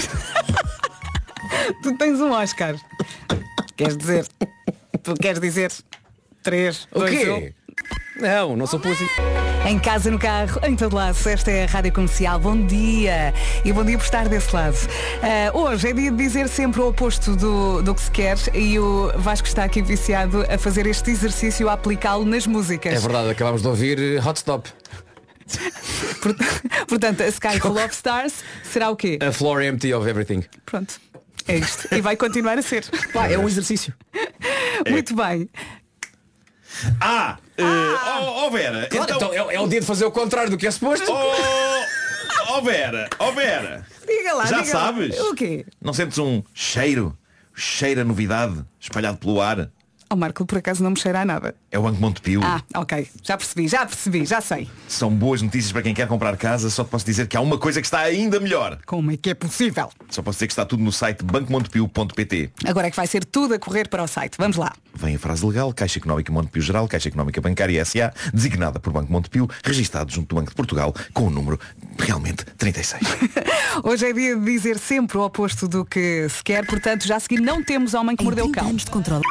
tu tens um Oscar. Queres dizer? Tu queres dizer? Três, O dois, quê? Não, não sou pussy. Em casa, no carro, em todo lado. Esta é a Rádio Comercial. Bom dia. E bom dia por estar desse lado. Ah, hoje é dia de dizer sempre o oposto do, do que se quer e o Vasco está aqui viciado a fazer este exercício, a aplicá-lo nas músicas. É verdade, acabámos de ouvir eh, Hot Stop. Portanto, a Sky Full of Stars será o quê? A floor empty of everything. Pronto. É isto. E vai continuar a ser. Pá, é um exercício. Muito bem. Ah! eh, oh, oh, Vera! Claro, então é, é o dia de fazer o contrário do que é suposto. Oh, oh Vera! Oh Vera! Diga lá, Já diga lá. sabes? O quê? Não sentes um cheiro? Cheira novidade espalhado pelo ar? O Marco, por acaso, não me cheira a nada. É o Banco Montepio. Ah, ok. Já percebi, já percebi, já sei. São boas notícias para quem quer comprar casa, só te posso dizer que há uma coisa que está ainda melhor. Como é que é possível? Só posso dizer que está tudo no site bancomontepio.pt. Agora é que vai ser tudo a correr para o site. Vamos lá. Vem a frase legal, Caixa Económica Montepio Geral, Caixa Económica Bancária S.A., designada por Banco Montepio, registado junto do Banco de Portugal, com o número realmente 36. Hoje é dia de dizer sempre o oposto do que se quer, portanto, já a seguir não temos Homem que Mordeu o Cão. de controle.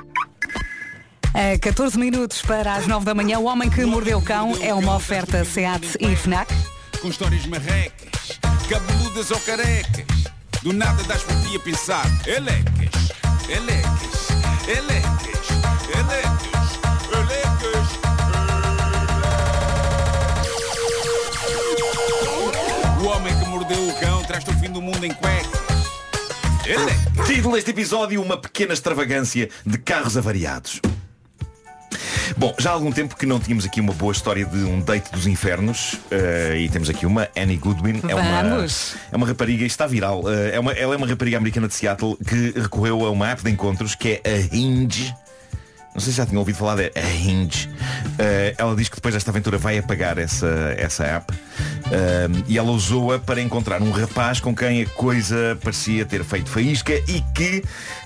A 14 minutos para as 9 da manhã, o Homem que Mordeu o Cão é uma oferta SEAT e FNAC. Com histórias marrecas, cabeludas ou carecas. Do nada das por ti a pensar. Elecas, elecas, elecas, elecas, elecas. O homem que mordeu o cão traz-te o fim do mundo em cuecas. Título deste episódio, uma pequena extravagância de carros avariados. Bom, já há algum tempo que não tínhamos aqui uma boa história de um date dos infernos eh, e temos aqui uma Annie Goodwin. É uma, é uma rapariga, está viral. eh, é uma, ela é uma rapariga americana de Seattle que recorreu a uma app de encontros que é a Hinge. Não sei se já tinham ouvido falar da Hinge. Eh, ela diz que depois desta aventura vai apagar essa, essa app Eh, e ela usou-a para encontrar um rapaz com quem a coisa parecia ter feito faísca e que,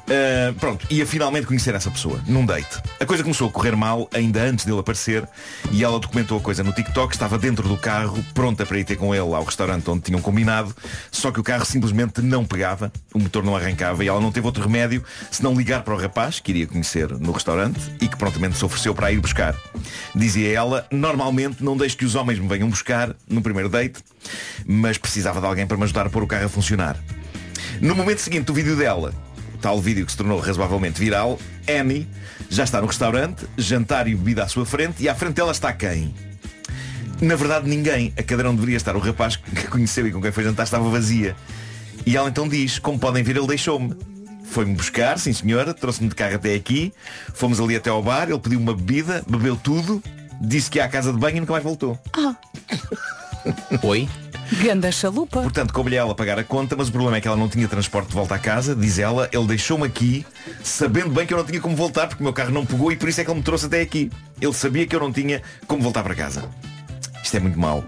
eh, pronto, ia finalmente conhecer essa pessoa num date. A coisa começou a correr mal ainda antes dele aparecer e ela documentou a coisa no TikTok, estava dentro do carro, pronta para ir ter com ele ao restaurante onde tinham combinado, só que o carro simplesmente não pegava, o motor não arrancava e ela não teve outro remédio senão ligar para o rapaz que iria conhecer no restaurante e que prontamente se ofereceu para ir buscar. Dizia ela, normalmente não deixo que os homens me venham buscar no primeiro date, mas precisava de alguém para me ajudar a pôr o carro a funcionar. No momento seguinte do vídeo dela, o tal vídeo que se tornou razoavelmente viral, Annie já está no restaurante, jantar e bebida à sua frente e à frente dela está quem? Na verdade ninguém. A cadeira onde deveria estar o rapaz que conheceu e com quem foi jantar estava vazia. E ela então diz, como podem ver, ele deixou-me. Foi-me buscar, sim senhora, trouxe-me de carro até aqui, fomos ali até ao bar, ele pediu uma bebida, bebeu tudo, disse que ia à casa de banho e nunca mais voltou. Ah, Oi? Ganda chalupa. Portanto, coube-lhe a ela pagar a conta, mas o problema é que ela não tinha transporte de volta à casa, diz ela, ele deixou-me aqui, sabendo bem que eu não tinha como voltar, porque o meu carro não pegou e por isso é que ele me trouxe até aqui. Ele sabia que eu não tinha como voltar para casa. Isto é muito mau.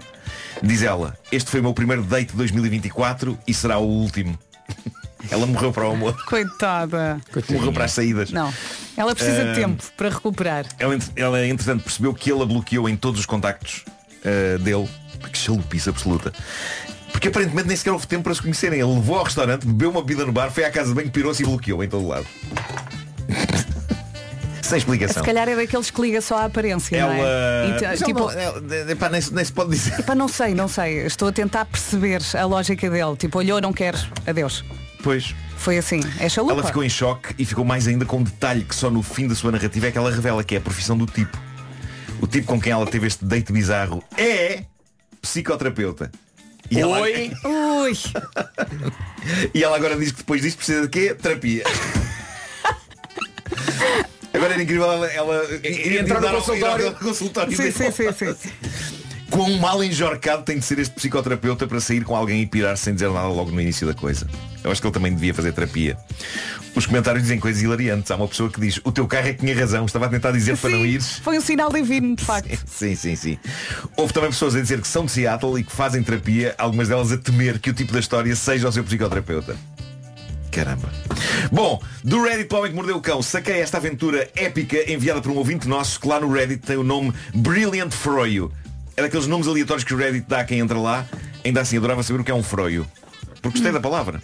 Diz ela, este foi o meu primeiro date de 2024 e será o último. ela morreu para o amor. Coitada. Morreu para as saídas. Não. Ela precisa de Ah, tempo para recuperar. Ela, ela, entretanto, percebeu que ele a bloqueou em todos os contactos ah, dele. Que chalupice absoluta. Porque aparentemente nem sequer houve tempo para se conhecerem. Ele levou ao restaurante, bebeu uma bebida no bar, foi à casa de banho, pirou-se e bloqueou em todo lado. Sem explicação. Se calhar é daqueles que liga só a aparência, não é? Ela. E te- Mas tipo, ela- ela- epá, nem, se- nem se pode dizer. Epá, não sei, não sei. Estou a tentar perceber a lógica dele. Tipo, olhou, não queres. Adeus. Pois. Foi assim. É chalupa. Ela ficou em choque e ficou mais ainda com um detalhe que só no fim da sua narrativa é que ela revela, que é a profissão do tipo. O tipo com quem ela teve este date bizarro é psicoterapeuta. E ela, Oi. Ui. e ela agora diz que depois disto precisa de quê? Terapia. Agora era incrível ela, ela entrar no consultório. ao consultório Sim, sim, sim, sim. Quão mal enjorcado tem de ser este psicoterapeuta para sair com alguém e pirar sem dizer nada logo no início da coisa. Eu acho que ele também devia fazer terapia. Os comentários dizem coisas hilariantes. Há uma pessoa que diz, o teu carro é que tinha razão, estava a tentar dizer para não ires. Foi um sinal divino, de facto. Sim, sim, sim. Houve também pessoas a dizer que são de Seattle e que fazem terapia, algumas delas a temer que o tipo da história seja o seu psicoterapeuta. Caramba. Bom, do Reddit para o Homem que Mordeu o Cão, saquei esta aventura épica enviada por um ouvinte nosso que lá no Reddit tem o nome Brilliant Froio. É daqueles nomes aleatórios que o Reddit dá a quem entra lá. Ainda assim adorava saber o que é um froio. Porque gostei da palavra.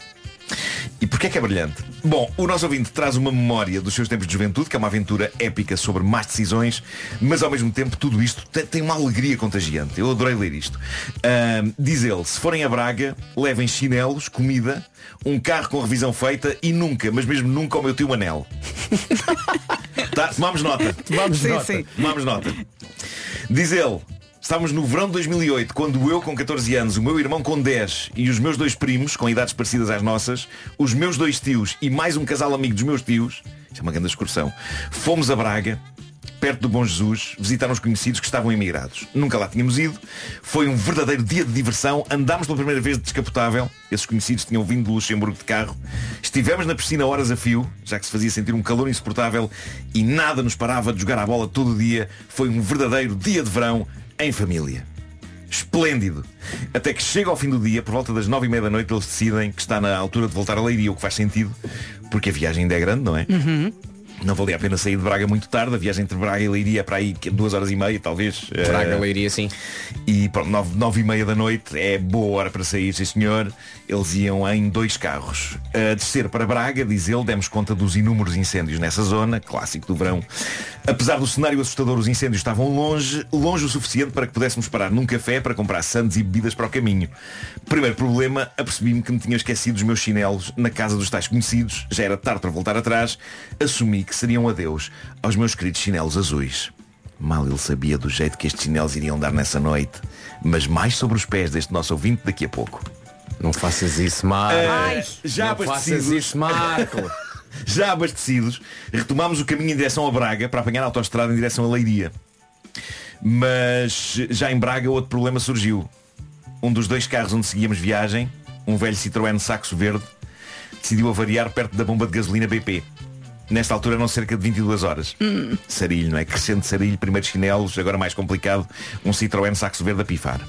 E porquê é que é brilhante? Bom, o nosso ouvinte traz uma memória dos seus tempos de juventude, que é uma aventura épica sobre más decisões, mas ao mesmo tempo tudo isto tem, uma alegria contagiante. Eu adorei ler isto. Ahm, diz ele, se forem a Braga, levem chinelos, comida, um carro com revisão feita e nunca, mas mesmo nunca o meu tio Manel. tá, tomamos nota. Tomamos Sim, nota. sim. Tomamos nota. Diz ele, estávamos no verão de 2008, quando eu com 14 anos, o meu irmão com 10 e os meus dois primos, com idades parecidas às nossas, os meus dois tios e mais um casal amigo dos meus tios, isto é uma grande excursão, fomos a Braga, perto do Bom Jesus, visitar uns conhecidos que estavam emigrados. Nunca lá tínhamos ido. Foi um verdadeiro dia de diversão. Andámos pela primeira vez de descapotável. Esses conhecidos tinham vindo do Luxemburgo de carro. Estivemos na piscina horas a fio, já que se fazia sentir um calor insuportável e nada nos parava de jogar a bola todo o dia. Foi um verdadeiro dia de verão em família. Esplêndido. Até que chega ao fim do dia, por volta das nove e meia da noite, eles decidem que está na altura de voltar a Leiria, o que faz sentido, porque a viagem ainda é grande, não é? Não valia a pena sair de Braga muito tarde. A viagem entre Braga e Leiria é para aí duas horas e meia, talvez. Braga, Eh, Leiria, sim. E pronto, nove, nove e meia da noite é boa hora para sair, sim senhor. Eles iam em dois carros. A descer para Braga, diz ele, demos conta dos inúmeros incêndios nessa zona, clássico do verão. Apesar do cenário assustador, os incêndios estavam longe, longe o suficiente para que pudéssemos parar num café para comprar sandes e bebidas para o caminho. Primeiro problema, apercebi-me que me tinha esquecido os meus chinelos na casa dos tais conhecidos. Já era tarde para voltar atrás. Assumi que seria um adeus aos meus queridos chinelos azuis. Mal ele sabia do jeito que estes chinelos iriam dar nessa noite. Mas mais sobre os pés deste nosso ouvinte daqui a pouco. Não faças isso, Marco. Eh, já Não abastecidos. faças isso, Marco. Já abastecidos, retomámos o caminho em direção a Braga para apanhar a autoestrada em direção a Leiria. Mas já em Braga outro problema surgiu. Um dos dois carros onde seguíamos viagem, um velho Citroën Saxo Verde, decidiu avariar perto da bomba de gasolina BP. Nesta altura eram cerca de 22 horas. Sarilho, não é? Crescente sarilho, primeiros chinelos, agora mais complicado, um Citroën Saxo Verde a pifar.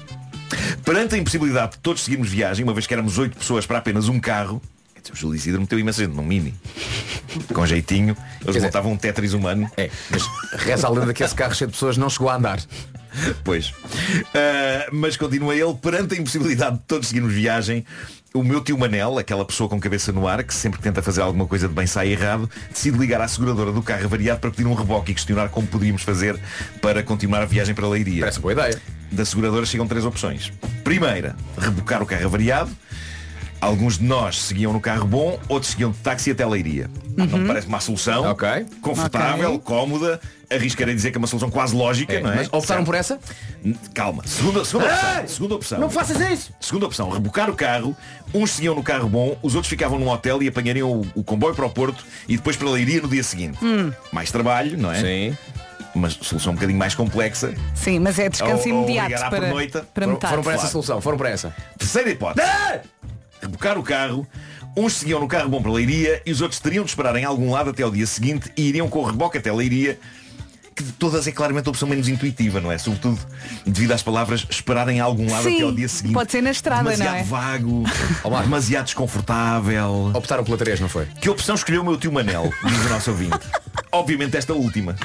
Perante a impossibilidade de todos seguirmos viagem, uma vez que éramos oito pessoas para apenas um carro, o Júlio Isidro meteu imensa gente num mini. Com jeitinho, eles montavam um Tetris humano. É, mas reza a lenda que esse carro cheio de pessoas não chegou a andar. Pois. Ah, mas continua ele, perante a impossibilidade de todos seguirmos viagem, o meu tio Manel, aquela pessoa com cabeça no ar, que sempre que tenta fazer alguma coisa de bem sai errado, decide ligar à seguradora do carro avariado para pedir um reboque e questionar como poderíamos fazer para continuar a viagem para a Leiria. Parece boa ideia. Da seguradora chegam três opções. Primeira, rebocar o carro avariado. Alguns de nós seguiam no carro bom, outros seguiam de táxi até a Leiria. Não me parece uma solução. Ok. Confortável, Ok. cómoda. Arriscarei dizer que é uma solução quase lógica, É, não é? Mas optaram Certo. por essa? Calma. Segunda, segunda opção. Segunda opção. Não faças isso! Segunda opção, rebocar o carro, uns seguiam no carro bom, os outros ficavam num hotel e apanhariam o, o comboio para o Porto e depois para a Leiria no dia seguinte. Mais trabalho, não é? Sim. uma solução um bocadinho mais complexa. Sim, mas é descanso Ou- ou imediato à para, pernoita. para Foram- metade. Foram para essa solução, foram para essa. Terceira hipótese. Rebocar o carro. Uns seguiam no carro bom para Leiria e os outros teriam de esperar em algum lado até ao dia seguinte e iriam com o reboque até Leiria. Que de todas é claramente a opção menos intuitiva, não é? Sobretudo devido às palavras esperar em algum lado Sim, até ao dia seguinte. pode ser na estrada, não demasiado é? vago, demasiado desconfortável. Optaram pela 3, não foi? Que opção escolheu o meu tio Manel, diz o nosso ouvinte. Obviamente esta última.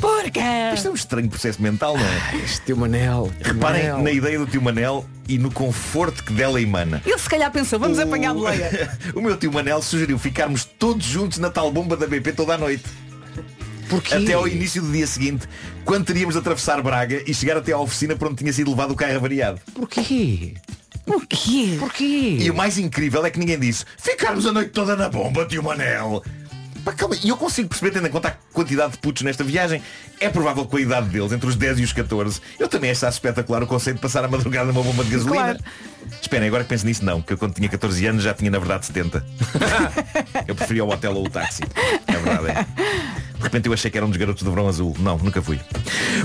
Porca! Isto é um estranho processo mental, não é? Este tio Manel. Reparem Manel. na ideia do tio Manel e no conforto que dela emana. Ele se calhar pensou, vamos apanhar a boleia. o meu tio Manel sugeriu ficarmos todos juntos na tal bomba da BP toda a noite. Porquê? Até ao início do dia seguinte, quando teríamos de atravessar Braga e chegar até à oficina para onde tinha sido levado o carro avariado. Porquê? Porquê? Porquê? E o mais incrível é que ninguém disse Ficarmos a noite toda na bomba, tio Manel Pá, calma, E eu consigo perceber, tendo em conta a quantidade de putos nesta viagem É provável que com a idade deles, entre os 10 e os 14 Eu também achasse espetacular o conceito de passar a madrugada numa bomba de gasolina Claro. Esperem, agora que penso nisso não Que eu quando tinha 14 anos já tinha na verdade 70 Eu preferia o hotel ou o táxi É verdade, é De repente eu achei que era um dos garotos do verão azul Não, nunca fui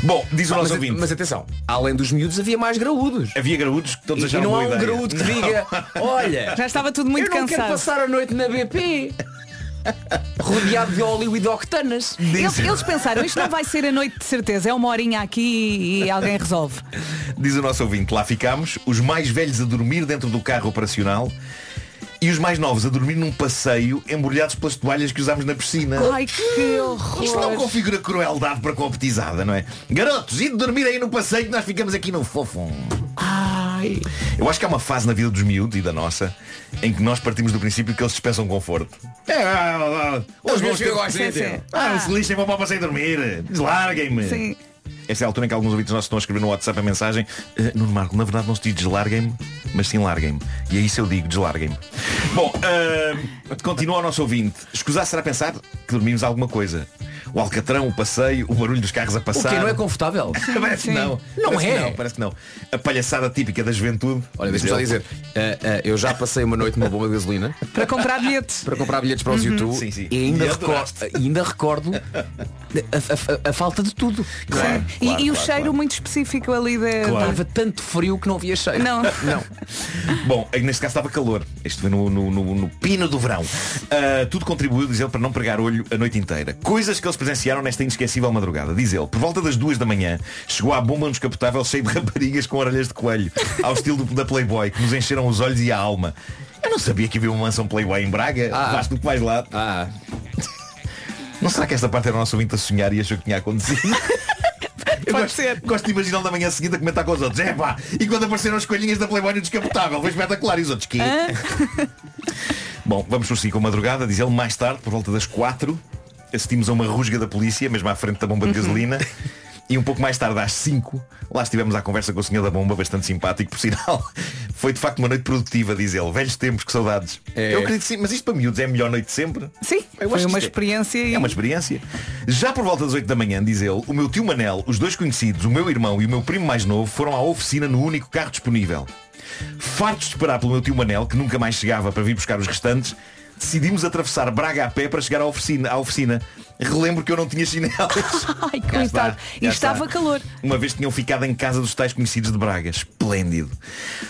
Bom, diz o Ah, nosso mas, ouvinte mas atenção, além dos miúdos havia mais graúdos. Havia graúdos que todos E, e não há um ideia. graúdo que Não. diga, olha, Já estava tudo muito eu não quero cansado. passar a noite na BP. Rodeado de óleo e de octanas. Eles, eles pensaram, isto não vai ser a noite de certeza, é uma horinha aqui e alguém resolve. Diz o nosso ouvinte, lá ficámos, os mais velhos a dormir dentro do carro operacional e os mais novos a dormir num passeio embrulhados pelas toalhas que usámos na piscina. Ai, que horror. Isto não configura crueldade para com a petizada, não é? Garotos, e de dormir aí no passeio que nós ficamos aqui no fofo. Ai. Eu acho que há uma fase na vida dos miúdos e da nossa em que nós partimos do princípio que eles dispensam conforto. É, ah, ah, ah, Os meus filhos tempos- gostam de. Ah, se lixem, vão para o passeio dormir. Deslarguem-me. Sim. Essa é a altura em que alguns ouvintes nossos estão a escrever no WhatsApp a mensagem "Eh, Nuno Marco, na verdade não se diz deslarguem-me Mas sim larguem-me. E é isso eu digo, deslarguem-me. Bom, ah, continua o nosso ouvinte. Escusar será pensar que dormimos alguma coisa O alcatrão, o passeio, o barulho dos carros a O passar quê? Não é confortável? Parece que Sim. não Não Parece que é? não, Parece que não A palhaçada típica da juventude Olha, deixa-me só dizer, eh, eh, eu já passei uma noite numa bomba de gasolina Para comprar bilhetes. para comprar bilhetes para os YouTube Sim, sim. e ainda, E recordo, ainda recordo a, a- a- a falta de tudo. Claro, E, claro, e o claro, cheiro claro. muito específico ali da. Estava tanto frio que não havia cheiro. Não. não. Bom, neste caso estava calor. Isto foi no, no- no- no pino do verão. Ah, tudo contribuiu, diz ele, para não pregar olho a noite inteira. Coisas que eles presenciaram nesta inesquecível madrugada. Diz ele, por volta das duas da manhã, chegou à bomba descapotável cheio de raparigas com orelhas de coelho, ao estilo da Playboy, que nos encheram os olhos e a alma. Eu não sabia que havia uma mansão Playboy em Braga. Ah. Do que vais lá. Ah, Não será que esta parte era o nosso ouvinte a sonhar e achou que tinha acontecido? Eu Pode gosto, ser. gosto de imaginar da manhã seguinte a comentar com os outros. É pá, e quando apareceram as coelhinhas da Playboy no descapotável, foi espetacular. E os outros que? Bom, vamos prosseguir com a madrugada, diz ele, mais tarde, por volta das quatro, assistimos a uma rusga da polícia, mesmo à frente da bomba de gasolina. E um pouco mais tarde, às 5, lá estivemos à conversa com o senhor da bomba, bastante simpático, por sinal. Foi de facto uma noite produtiva, diz ele. Velhos tempos, que saudades. É. Eu acredito que sim, mas isto para miúdos é a melhor noite de sempre. Sim, Eu foi acho que uma é- experiência e... É uma experiência. Já por volta das 8 da manhã, diz ele, o meu tio Manel, os dois conhecidos, o meu irmão e o meu primo mais novo, foram à oficina no único carro disponível. Fartos de esperar pelo meu tio Manel, que nunca mais chegava para vir buscar os restantes, decidimos atravessar Braga a pé para chegar à oficina. À oficina. Relembro que eu não tinha chinelos. Ai, coitado. está, E estava está. calor. Uma vez tinham ficado em casa dos tais conhecidos de Braga. Esplêndido.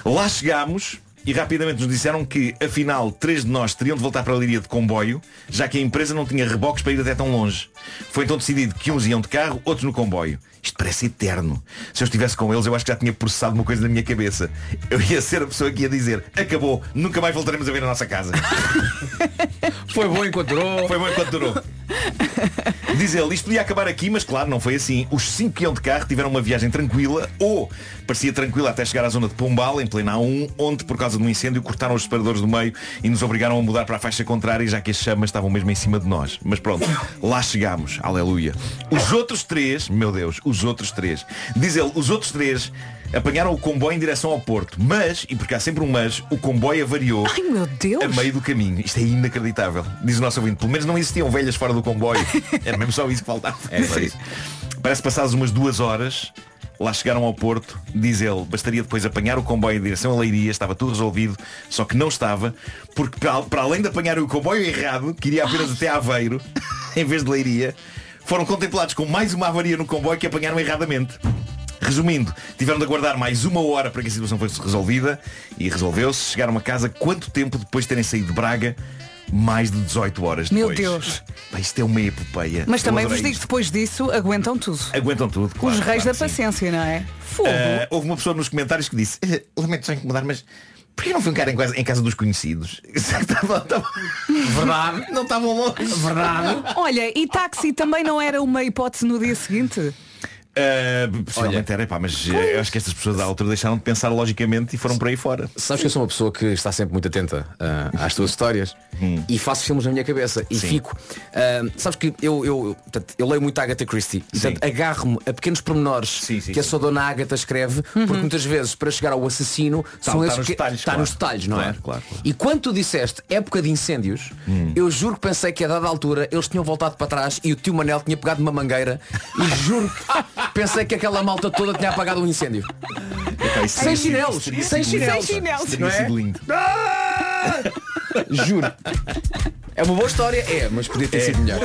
Lá chegámos e rapidamente nos disseram que, afinal, três de nós teriam de voltar para a Líria de comboio, já que a empresa não tinha reboques para ir até tão longe. Foi então decidido que uns iam de carro, outros no comboio. Isto parece eterno. Se eu estivesse com eles, eu acho que já tinha processado uma coisa na minha cabeça. Eu ia ser a pessoa que ia dizer, acabou, nunca mais voltaremos a ver a nossa casa. foi bom enquanto durou. Foi bom enquanto durou. Diz ele, isto podia acabar aqui, mas claro, não foi assim. Os cinco que iam de carro tiveram uma viagem tranquila, ou parecia tranquila até chegar à zona de Pombal, em plena A1, onde, por causa de um incêndio, cortaram os separadores do meio e nos obrigaram a mudar para a faixa contrária, já que as chamas estavam mesmo em cima de nós. Mas pronto, lá chegámos. Aleluia. Os outros três, meu Deus, os outros três. Diz ele, os outros três apanharam o comboio em direção ao Porto. Mas, e porque há sempre um mas, o comboio avariou Ai meu Deus. a meio do caminho. Isto é inacreditável. Diz o nosso ouvinte, pelo menos não existiam velhas fora do comboio. Era mesmo só isso que faltava. É. Parece que passadas umas duas horas, lá chegaram ao Porto, diz ele, bastaria depois apanhar o comboio em direção a Leiria, estava tudo resolvido, só que não estava, porque para, além de apanhar o comboio errado, que iria apenas até Aveiro, em vez de Leiria, foram contemplados com mais uma avaria no comboio que apanharam erradamente. Resumindo, tiveram de aguardar mais uma hora para que a situação fosse resolvida e resolveu-se. Chegaram a casa quanto tempo depois de terem saído de Braga? Mais de 18 horas Meu depois. Deus. Pá, isto é uma epopeia. Mas Eu também vos adorei digo, isto. depois disso, aguentam tudo. Aguentam tudo. claro, Os reis claro da que sim. paciência, não é? Fogo. Ah, houve uma pessoa nos comentários que disse "Eh, Lamento só incomodar, mas Porquê não ficar em casa, em casa dos conhecidos? Tava- tava- Verdade. Não estavam longe. Verdade. Olha, e táxi também não era uma hipótese no dia seguinte? Uh, possivelmente era, pá, mas uh, eu acho que estas pessoas da altura deixaram de pensar logicamente e foram por aí fora. Sabes que eu sou uma pessoa que está sempre muito atenta ah, às tuas histórias e faço filmes na minha cabeça e Hum. Sim. fico. ah, sabes que eu, eu, portanto, eu leio muito a Agatha Christie e portanto, agarro-me a pequenos pormenores que a sua dona Agatha escreve, porque muitas vezes para chegar ao assassino Tá- são tá esses nos que- está claro. nos detalhes, não Claro, é? claro, claro. E quando tu disseste época de incêndios, eu juro que pensei que a dada altura eles tinham voltado para trás e o tio Manel tinha pegado uma mangueira e juro que pensei que aquela malta toda tinha apagado um incêndio. Epá, isso Sem chinelos, isso teria sem sido lindo. chinelos. Sem chinelos. Isso teria Não é? sido lindo. Juro. É uma boa história, é, mas podia ter sido melhor.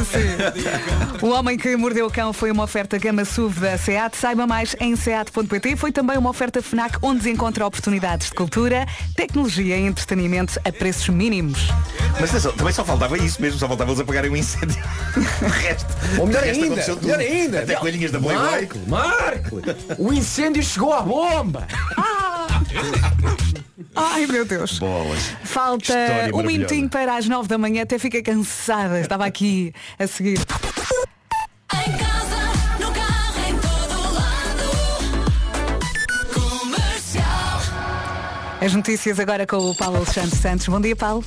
O Homem que Mordeu o Cão foi uma oferta gama SUV da SEAT. Saiba mais em seat.pt. Foi também uma oferta FNAC onde encontra oportunidades de cultura, tecnologia e entretenimento a preços mínimos. Mas atenção, também só faltava isso mesmo, só faltava eles apagarem o incêndio. o resto. Ou melhor o resto ainda, aconteceu tudo. melhor ainda. Até coelhinhas da Playboy. Marco, Marco, o incêndio chegou à bomba. Ai meu Deus. Bolas. Falta um minutinho para as nove da manhã. Até fica cansada. Estava aqui a seguir. Em casa, no carro, em todo lado. Comercial. As notícias agora com o Paulo Alexandre Santos. Bom dia, Paulo.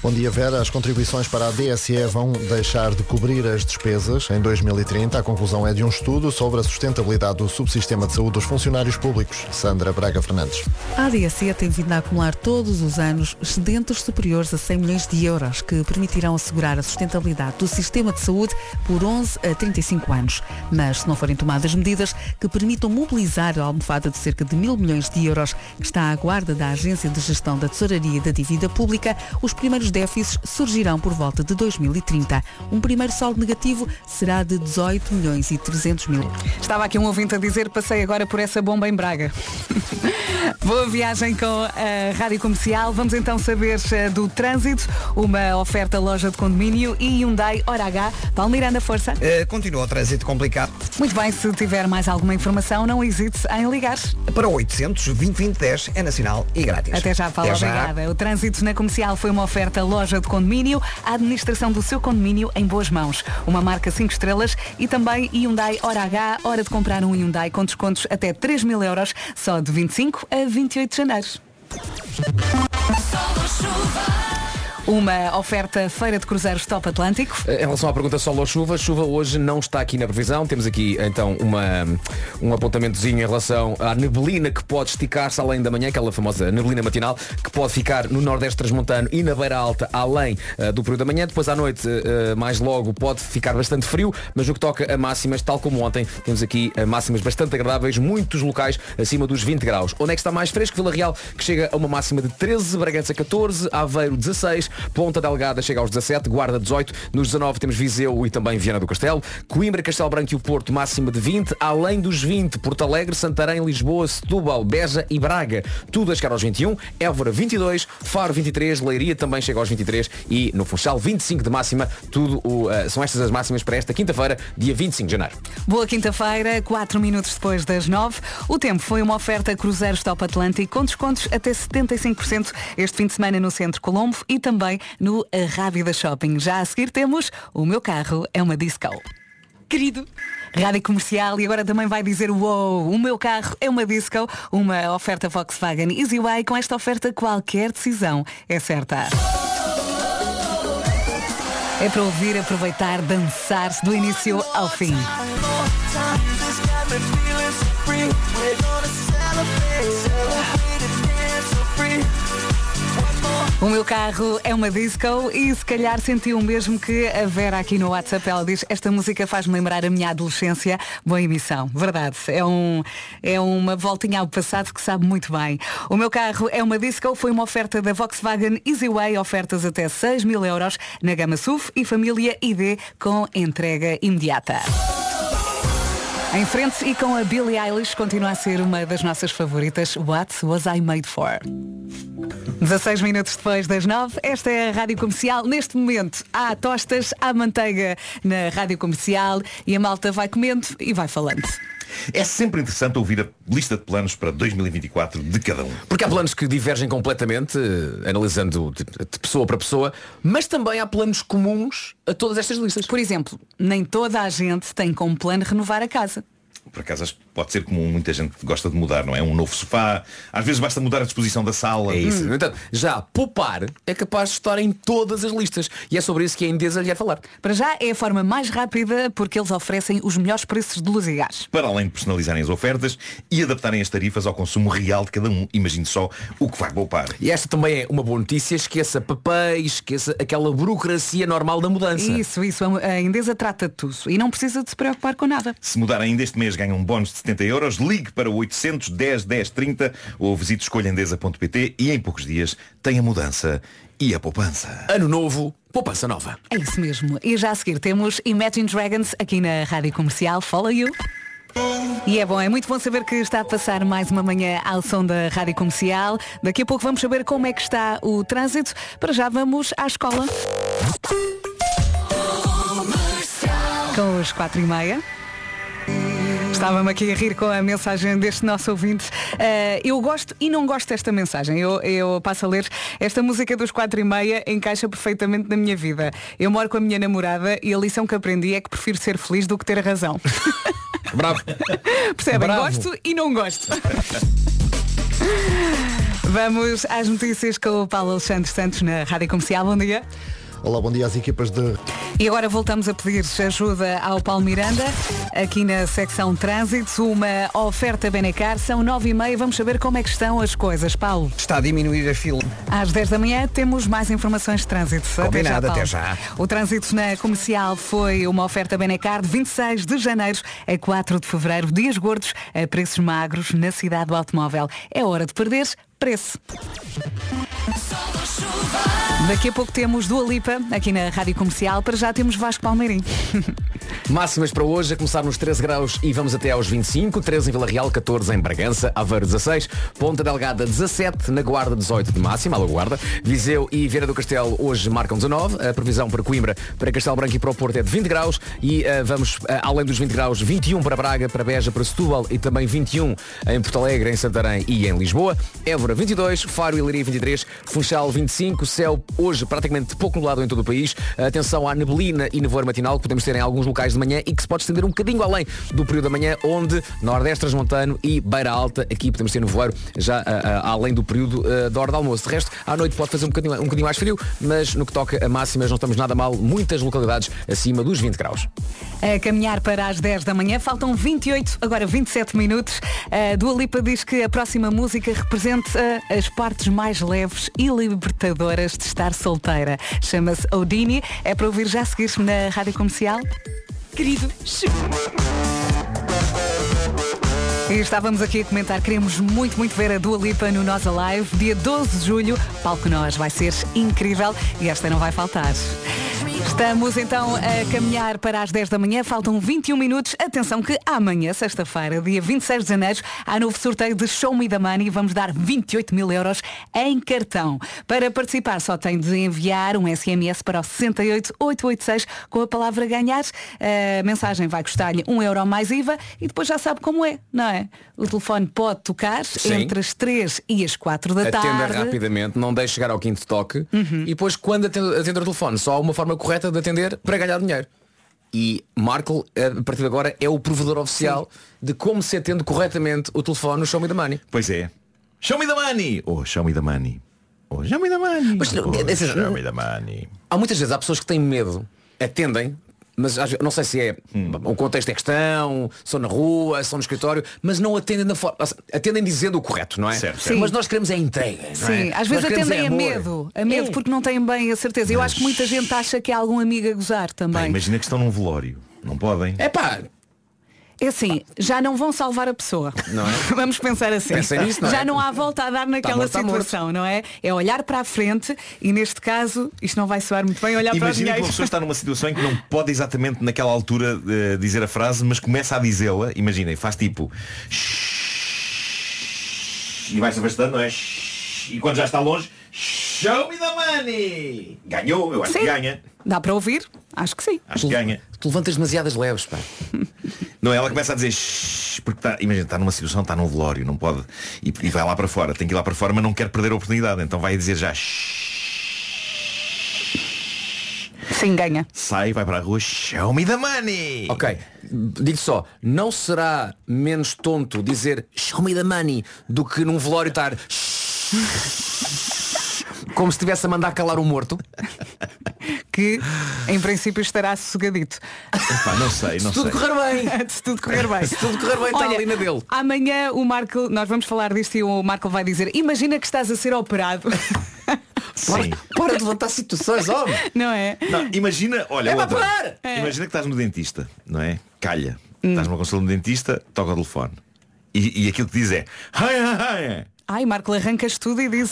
Bom dia, Vera. As contribuições para a DSE vão deixar de cobrir as despesas em 2030. A conclusão é de um estudo sobre a sustentabilidade do subsistema de saúde dos funcionários públicos. Sandra Braga Fernandes. A ADSE tem vindo a acumular todos os anos excedentes superiores a 100 milhões de euros que permitirão assegurar a sustentabilidade do sistema de saúde por 11 a 35 anos. Mas se não forem tomadas medidas que permitam mobilizar a almofada de cerca de mil milhões de euros que está à guarda da Agência de Gestão da Tesouraria e da Dívida Pública, os primeiros déficits surgirão por volta de 2030. Um primeiro saldo negativo será de 18 milhões e 300 mil. Estava aqui um ouvinte a dizer, passei agora por essa bomba em Braga. Boa viagem com a Rádio Comercial. Vamos então saber eh, do trânsito, uma oferta loja de condomínio e Hyundai Hora H. Paulo Miranda, força. Eh, continua o trânsito complicado. Muito bem, se tiver mais alguma informação, não hesite em ligar. Para o 800 2010 é nacional e grátis. Até já, Paulo, Até já. obrigada. O trânsito na comercial foi uma oferta loja de condomínio, a administração do seu condomínio em boas mãos. Uma marca 5 estrelas e também Hyundai Hora H, hora de comprar um Hyundai com descontos até 3 mil euros, só de 25 a 28 de janeiro. Uma oferta Feira de Cruzeiros Top Atlântico. Em relação à pergunta solo ou chuva, chuva hoje não está aqui na previsão. Temos aqui então uma, um apontamentozinho em relação à neblina que pode esticar-se além da manhã, aquela famosa neblina matinal, que pode ficar no Nordeste Transmontano e na Beira Alta além eh, do período da manhã. Depois à noite, eh, mais logo, pode ficar bastante frio, mas no que toca a máximas, tal como ontem, temos aqui eh, máximas bastante agradáveis, muitos locais acima dos 20 graus. Onde é que está mais fresco? Vila Real, que chega a uma máxima de 13, Bragança 14, Aveiro 16, Ponta Delgada chega aos 17, Guarda 18, nos 19 temos Viseu e também Viana do Castelo, Coimbra, Castelo Branco e o Porto máxima de 20, além dos 20, Porto Alegre, Santarém, Lisboa, Setúbal, Beja e Braga, tudo a chegar aos 21, Évora 22, Faro 23, Leiria também chega aos 23 e no Funchal 25 de máxima, tudo o, eh, são estas as máximas para esta quinta-feira, dia 25 de janeiro. Boa quinta-feira, 4 minutos depois das 9. O tempo foi uma oferta Cruzeiros Top Atlântico com descontos até 75% este fim de semana no Centro Colombo e também no Rábida Shopping. Já a seguir temos O Meu Carro é uma Disco. Querido. Rádio Comercial e agora também vai dizer Uou, o meu carro é uma disco, uma oferta Volkswagen EasyWay. Com esta oferta qualquer decisão é certa. É para ouvir, aproveitar, dançar-se do início ao fim. O meu carro é uma disco e se calhar sentiu o mesmo que a Vera aqui no WhatsApp. Ela diz, esta música faz-me lembrar a minha adolescência. Boa emissão. Verdade. É, um, é uma voltinha ao passado que sabe muito bem. O meu carro é uma disco. Foi uma oferta da Volkswagen Easyway. Ofertas até 6 mil euros na gama SUV e família ID com entrega imediata. Em frente e com a Billie Eilish continua a ser uma das nossas favoritas. What was I made for? 16 minutos depois das 9, esta é a Rádio Comercial. Neste momento há tostas, há manteiga na Rádio Comercial e a malta vai comendo e vai falando. É sempre interessante ouvir a lista de planos para 2024 de cada um. Porque há planos que divergem completamente, eh, analisando de, de pessoa para pessoa, mas também há planos comuns a todas estas listas. Por exemplo, nem toda a gente tem como plano renovar a casa. Por acaso pode ser comum, muita gente gosta de mudar, não é? Um novo sofá, às vezes basta mudar a disposição da sala. É isso. No entanto, já poupar é capaz de estar em todas as listas. E é sobre isso que a Endesa lhe é falar. Para já é a forma mais rápida porque eles oferecem os melhores preços de luz e gás. Para além de personalizarem as ofertas e adaptarem as tarifas ao consumo real de cada um. Imagine só o que vai poupar. E esta também é uma boa notícia, esqueça papéis, esqueça aquela burocracia normal da mudança. Isso, isso. A Endesa trata de tudo e não precisa de se preocupar com nada. Se mudar ainda este mês ganha um bónus de 70 euros, ligue para o 810 10 30 ou visite escolhaendesa.pt e em poucos dias tem a mudança e a poupança. Ano novo, poupança nova. É isso mesmo. E já a seguir temos Imagine Dragons aqui na Rádio Comercial. Follow you. E é bom, é muito bom saber que está a passar mais uma manhã ao som da Rádio Comercial. Daqui a pouco vamos saber como é que está o trânsito. Para já vamos à escola. Com os quatro e meia. Estava-me aqui a rir com a mensagem deste nosso ouvinte. Uh, eu gosto e não gosto desta mensagem. Eu, eu passo a ler. Esta música dos quatro e meia encaixa perfeitamente na minha vida. Eu moro com a minha namorada e a lição que aprendi é que prefiro ser feliz do que ter razão. Bravo. Percebem? Bravo. Gosto e não gosto. Vamos às notícias com o Paulo Alexandre Santos na Rádio Comercial. Bom dia. Olá, bom dia às equipas de E agora voltamos a pedir ajuda ao Paulo Miranda, aqui na secção Trânsito, uma oferta Benecar, são nove e meia, vamos saber como é que estão as coisas. Paulo. Está a diminuir a fila. Às 10 da manhã temos mais informações de trânsito. Combinado, Paulo. até já. O trânsito na comercial foi uma oferta Benecar de 26 de janeiro a 4 de fevereiro, dias gordos a preços magros na cidade do automóvel. É hora de perder preço. Daqui a pouco temos Dua Lipa aqui na Rádio Comercial. Para já temos Vasco Palmeirim. Máximas para hoje, a começar nos 13 graus e vamos até aos 25, 13 em Vila Real, 14 em Bragança, Aveiro 16, Ponta Delgada 17, na Guarda 18 de máxima, a Guarda, Viseu e Vieira do Castelo hoje marcam 19, a previsão para Coimbra, para Castelo Branco e para o Porto é de 20 graus. E uh, vamos, uh, além dos 20 graus, 21 para Braga, para Beja, para Setúbal e também 21 em Porto Alegre, em Santarém e em Lisboa, Évora 22, Faro e Leiria 23, Funchal 25, céu hoje praticamente pouco nublado em todo o país, atenção à neblina e nevoeiro matinal que podemos ter em alguns locais de manhã e que se pode estender um bocadinho além do período da manhã, onde Nordeste Transmontano e Beira Alta, aqui podemos ter nevoeiro já ah, ah, além do período ah, da hora de almoço. De resto, à noite pode fazer um bocadinho, um bocadinho mais frio, mas no que toca a máximas não estamos nada mal, muitas localidades acima dos 20 graus. A caminhar para as 10 da manhã, faltam 28, agora 27 minutos. A Dua Lipa diz que a próxima música as partes mais leves e libertadoras de estar solteira. Chama-se Odini, é para ouvir já a seguir na rádio comercial. Querido, e estávamos aqui a comentar, queremos muito, muito ver a Dua Lipa no Nós Alive, dia 12 de julho, palco nós, vai ser incrível e esta não vai faltar. Estamos então a caminhar para as 10 da manhã, faltam 21 minutos. Atenção que amanhã, sexta-feira, dia 26 de janeiro, há novo sorteio de Show Me the Money e vamos dar 28 mil euros em cartão. Para participar só tem de enviar um SMS para o 68886 com a palavra ganhar. A mensagem vai custar-lhe 1 euro mais IVA e depois já sabe como é, não é? O telefone pode tocar Sim. entre as 3 e as 4 da Atenda tarde. rapidamente, não deixe chegar ao quinto toque Uhum. e depois quando atende, atender o telefone, só há uma forma correta de atender para ganhar dinheiro. E Marco, a partir de agora, é o provedor oficial de como se atende corretamente o telefone no Show Me the Money. Pois é. Show me the money! Oh, show me the money. Oh, show me the money. Mas, oh, é- é- show me the money. Há muitas vezes há pessoas que têm medo, atendem mas às não sei se é o contexto é questão, são na rua, são no escritório, mas não atendem da forma. Atendem dizendo o correto, não é? Certo, certo. Mas nós queremos é entrega. não é? Sim, às Nós vezes atendem é a medo, a medo É. porque não têm bem a certeza. Eu acho que muita gente acha que há algum amigo a gozar também. imagina que estão num velório. Não podem. É pá, É assim, já não vão salvar a pessoa. Não é? Vamos pensar assim. Pensem nisso, não é? já não há volta a dar naquela tá morto. situação, não é? É olhar para a frente e neste caso, isto não vai soar muito bem, olhar para o Imagina que uma pessoa está numa situação em que não pode exatamente naquela altura eh, dizer a frase, mas começa a dizê-la, imaginem, faz tipo e vai-se afastando, não é? E quando já está longe, show me the money! Ganhou, eu acho Sim. que ganha. Dá para ouvir? Acho que sim. Acho que ganha. Tu levantas demasiadas leves, pá. Não, ela começa a dizer "Shhh", porque está, imagina, está numa situação, está num velório, não pode. E, e vai lá para fora, tem que ir lá para fora, mas não quer perder a oportunidade. Então vai dizer já "Shhh", Sim, ganha. sai, vai para a rua, show me the money! Ok, digo só, não será menos tonto dizer show me the money do que num velório estar como se estivesse a mandar calar um morto? Que em princípio estará sossegadito. Pá, não sei, não Se tudo sei. correr bem. Se tudo correr bem. Se tudo correr bem, está Olha, ali na dele. Amanhã o Marco, nós vamos falar disto e o Marco vai dizer, imagina que estás a ser operado. Sim. Para de levantar situações, homem. Não é? Não, imagina, olha, É para outra. É. imagina que estás no dentista, não é? Calha. Hum. Estás numa consulta no dentista, toca o telefone. E, e aquilo que diz é "Hi, hi, hi, Ai, Marco, arrancas tudo e diz.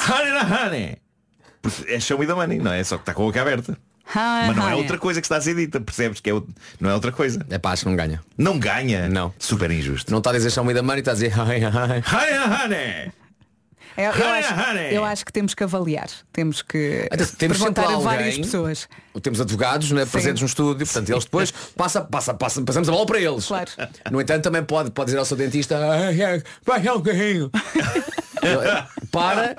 Honey, honey." Porque é show me the money, não é? Só que está com a boca aberta. "Hi, Mas não é hi." outra coisa que está a ser dita, percebes? Que é, out- não é outra coisa. É pá, acho que não ganha. Não ganha. Não. Super injusto. Não está a dizer show me the money, está a dizer hi, hi. Hi, honey. É, Eu, eu acho, honey. eu acho que temos que avaliar. Temos que Até temos perguntar a alguém- várias pessoas. Temos advogados né, presentes no estúdio, portanto eles depois passa, passa, passa, passamos a bola para eles. Claro. No entanto, também pode, pode dizer ao seu dentista, "Ai, ai, vai ao carrinho. Ele, Para,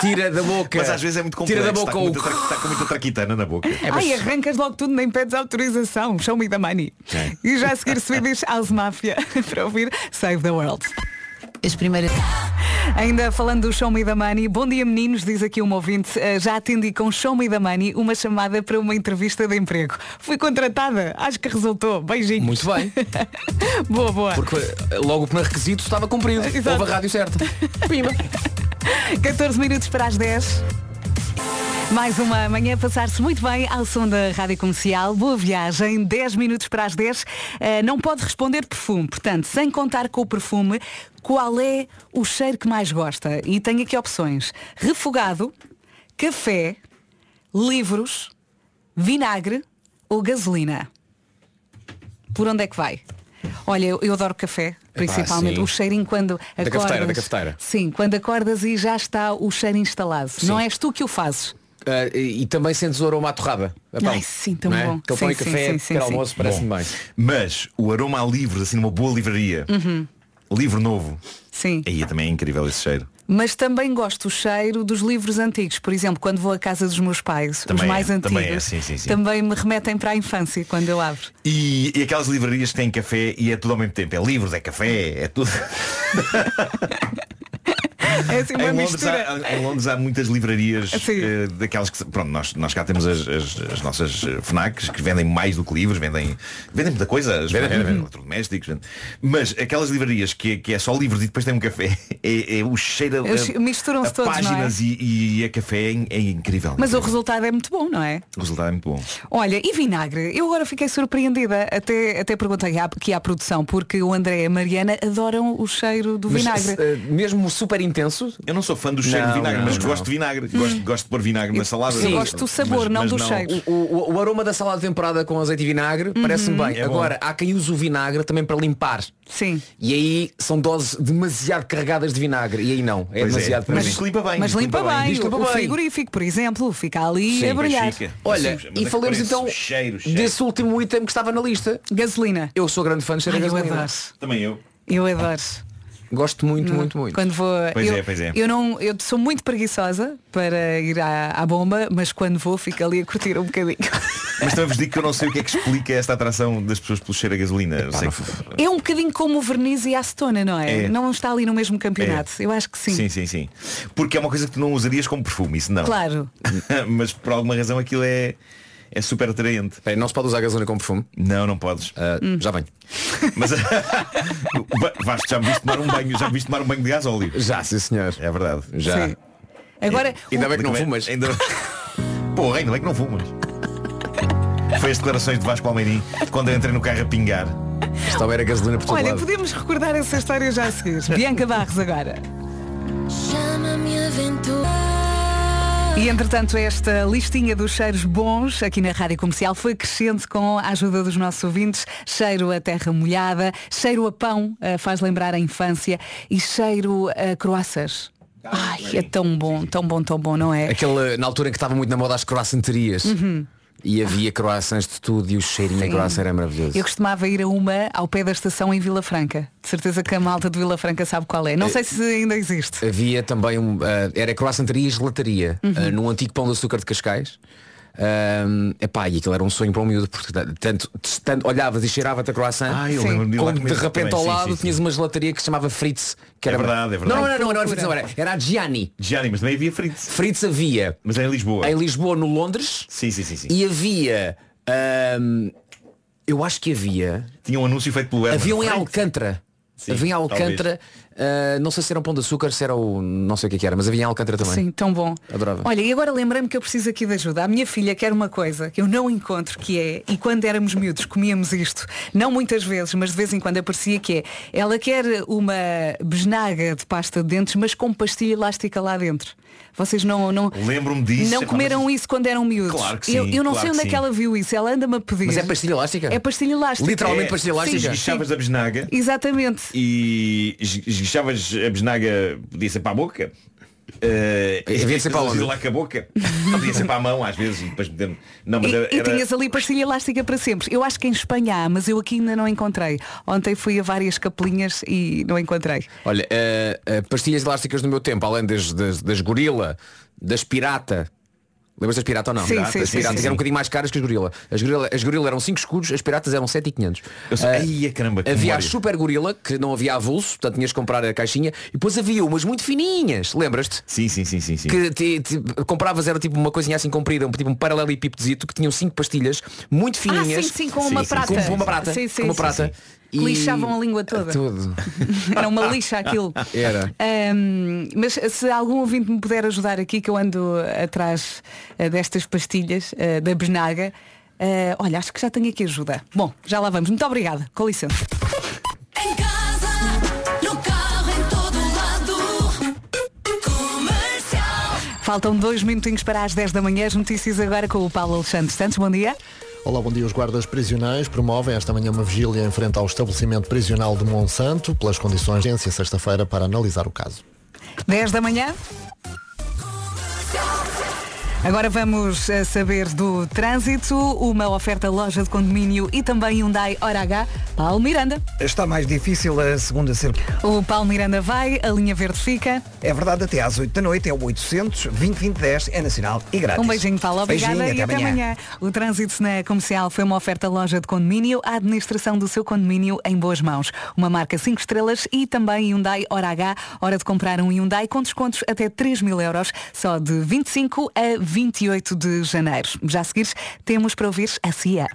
tira da boca. Mas às vezes é muito complexo. Tira da está, boca com o. muita tra- está com muita traquitana na boca. Ai, arrancas logo tudo, nem pedes autorização. Show me the money. É. E já a seguir Swedish House Mafia para ouvir Save the World. As primeiras. Ainda falando do Show Me the Money, bom dia meninos, diz aqui um ouvinte, eh, já atendi com Show Me the Money uma chamada para uma entrevista de emprego. Fui contratada, acho que resultou. Beijinhos. Muito bem. boa, boa. Porque eh, logo o primeiro requisito estava cumprido. Exato. Houve a rádio certa. Pima. 14 minutos para as 10. Mais uma manhã passar-se muito bem ao som da Rádio Comercial. Boa viagem, 10 minutos para as 10. Eh, não pode responder perfume, portanto, sem contar com o perfume, qual é o cheiro que mais gosta? E tem aqui opções. Refogado, café, livros, vinagre ou gasolina. Por onde é que vai? Olha, eu, eu adoro café, principalmente sim. o cheirinho quando acordas. cafeteira, da cafeteira. Sim, quando acordas e já está o cheiro instalado. Não és tu que o fazes. Ah, e, e também sentes o aroma à torrada. pão. Ai, sim, tão é? bom. Aquele Sim, pão e sim, café, sim, sim, sim. almoço, parece-me bem. Mas o aroma a livros, assim numa boa livraria, Uhum. livro novo, Sim. aí também é incrível esse cheiro. Mas também gosto do cheiro dos livros antigos. Por exemplo, quando vou à casa dos meus pais, Também os mais é, antigos, também é, sim, sim, sim. também me remetem para a infância quando eu abro. E, e aquelas livrarias que têm café e é tudo ao mesmo tempo. É livros, é café, é tudo. É assim uma em, Londres mistura. há, em Londres há muitas livrarias eh, daquelas que. Pronto, nós, nós cá temos as, as- as nossas eh, FNACs que vendem mais do que livros, vendem, vendem muita coisa, Vendem, FNACs, vendem. eletrodomésticos. vendem. Mas aquelas livrarias que, que é só livros e depois tem um café, é, é o cheiro a, misturam-se todos, é? páginas e, e a café é, é incrível. Mas o resultado é muito bom, não é? O resultado é muito bom. Olha, e vinagre? Eu agora fiquei surpreendida. Até, até perguntei aqui à produção, porque o André e a Mariana adoram o cheiro do Mas, vinagre. eh, mesmo super intenso, Eu não sou fã do cheiro Não, de vinagre, não, mas não. gosto de vinagre. Gosto, gosto de pôr vinagre na salada. Eu gosto do sabor, não do cheiro. o, o- o aroma da salada temperada com azeite e vinagre parece-me bem. É. Agora, há quem use o vinagre também para limpar. Sim. E aí são doses demasiado carregadas de vinagre. E aí não. É Pois é. demasiado para Mas mim. isto limpa bem. Mas isto limpa bem, limpa o bem. frigorífico, por exemplo, fica ali Sim, a brilhar. Olha, Sim, mas e é falemos então cheiro, cheiro. desse último item que estava na lista. Gasolina. Eu sou grande fã de cheiro Ai, eu gasolina. adoro. Também eu. Eu adoro. Gosto muito, muito, muito. Quando vou. Pois eu, é, pois é. Eu, não, eu sou muito preguiçosa para ir à, à bomba, mas quando vou fico ali a curtir um bocadinho. Mas também vos digo que eu não sei o que é que explica esta atração das pessoas pelo cheiro a gasolina. Eu sei que- É um bocadinho como o verniz e a acetona, não é? É. Não está ali no mesmo campeonato. É. Eu acho que sim. Sim, sim, sim. Porque é uma coisa que tu não usarias como perfume, isso não. Claro. Mas por alguma razão aquilo é. É super atraente. Bem, não se pode usar gasolina com perfume? Não, não podes. Uh, Já venho. Mas Vasco, já me viste tomar um banho, já me viste tomar um banho de gás óleo. Já, sim senhor. É verdade. Já. Sim. Agora, Ainda bem que não fumas. Ainda... Porra, ainda bem que não fumas. Foi as declarações de Vasco Almeirim quando eu entrei no carro a pingar. Estava era gasolina por todo olha, lado. podemos recordar essa história já a seguir. Bianca Barros agora. Chama-me aventura. E entretanto esta listinha dos cheiros bons aqui na Rádio Comercial foi crescente com a ajuda dos nossos ouvintes. Cheiro a terra molhada, cheiro a pão, eh, faz lembrar a infância, e cheiro a croissants. Ai, é tão bom, tão bom, tão bom, não é? Aquele, na altura em que estava muito na moda as croissanterias. Uhum. E havia croissants de tudo e o cheirinho Sim. croissant era maravilhoso. Eu costumava ir a uma ao pé da estação em Vila Franca. De certeza que a malta de Vila Franca sabe qual é. Não sei se ainda existe. Havia também um. ah, era croissanteria e gelataria. Uhum. ah, num antigo pão de açúcar de Cascais. Um, epá, e aquilo era um sonho para o miúdo, porque tanto, tanto olhavas e cheirava-te a croissant, Ah, eu Sim. de como de repente também, ao lado sim, sim. tinhas uma gelataria que se chamava Fritz. Que É era verdade, é verdade. Não, não, não, não era Fritz, não era. Era a Gianni. Gianni, mas também havia Fritz. Fritz havia. Mas é em Lisboa. Em Lisboa, no Londres. Sim, sim, sim. sim. E havia. ahm, eu acho que havia. Tinha um anúncio feito pelo Herman. Havia um em. Alcântara. Sim, talvez. Alcântara. ah, não sei se era um pão de açúcar, se era o. não sei o que, é que era, mas havia em Alcântara também. Sim, tão bom. Adorava. Olha, e agora lembrei-me que eu preciso aqui de ajuda. A minha filha quer uma coisa que eu não encontro, que é, e quando éramos miúdos comíamos isto, não muitas vezes, mas de vez em quando aparecia que é, ela quer uma besnaga de pasta de dentes, mas com pastilha elástica lá dentro. Vocês não não, Lembro-me disso. não comeram isso quando eram miúdos. Claro que eu, sim, eu não claro sei onde é que ela viu isso. Ela anda-me a pedir. Mas é pastilha elástica? É pastilha elástica. Literalmente É, pastilha elástica? Sim, Esguichavas a besnaga Exatamente. e es- esguichavas a besnaga, podia ser para a boca. Uh, Devia ser para onde? lá com a boca. Não podia ser para a mão às vezes e depois. Não, mas E, era, e tinhas ali pastilha elástica para sempre. Eu acho que em Espanha há, mas eu aqui ainda não encontrei. Ontem fui a várias capelinhas e não encontrei. Olha, ah, ah, pastilhas elásticas no meu tempo, além das, das, das gorila, das pirata. Lembras das pirata ou não? Sim, Pirata, sim, as sim, piratas sim, eram um sim. bocadinho mais caras que as gorila. As gorila, as gorila eram 5 escudos, as piratas eram 7,500. Eu sei- Ah, Ai, caramba, que havia a super gorila, que não havia avulso, portanto tinhas que comprar a caixinha, e depois havia umas muito fininhas, lembras-te? Sim, sim, sim, sim, sim. Que te- te- compravas era tipo uma coisinha assim comprida, um, tipo um paralelepípedozito que tinham cinco pastilhas muito fininhas. Ah, sim, sim, com uma prata. Com uma prata. Sim, sim, com uma sim, prata. Que lixavam a língua toda. Tudo. Era uma lixa aquilo. Era. Ahm, mas se algum ouvinte me puder ajudar aqui, que eu ando atrás eh, destas pastilhas eh, da besnaga, eh, olha, acho que já tenho aqui ajuda. Bom, já lá vamos. Muito obrigada. Com licença. Em casa, no carro, em todo lado. Comercial. Faltam dois minutinhos para as 10 da manhã. As notícias agora com o Paulo Alexandre Santos. Bom dia. Olá, bom dia. Os guardas prisionais promovem esta manhã uma vigília em frente ao estabelecimento prisional de Monsanto pelas condições de sexta-feira para analisar o caso. 10 da manhã. Agora vamos eh, saber do trânsito, uma oferta loja de condomínio e também Hyundai Hora H. Paulo Miranda. Está mais difícil a segunda ser. O Paulo Miranda vai, a linha verde fica. É verdade, até às 8 da noite é o 800 20 20 10, é nacional e grátis. Um beijinho, Paulo. Obrigada Beijinho, e até amanhã. O trânsito na comercial foi uma oferta loja de condomínio, a administração do seu condomínio em boas mãos. Uma marca 5 estrelas e também Hyundai Hora H. Hora de comprar um Hyundai com descontos até 3 mil euros, só de 25 a 28 de janeiro. Já a seguir, temos para ouvir a CIA.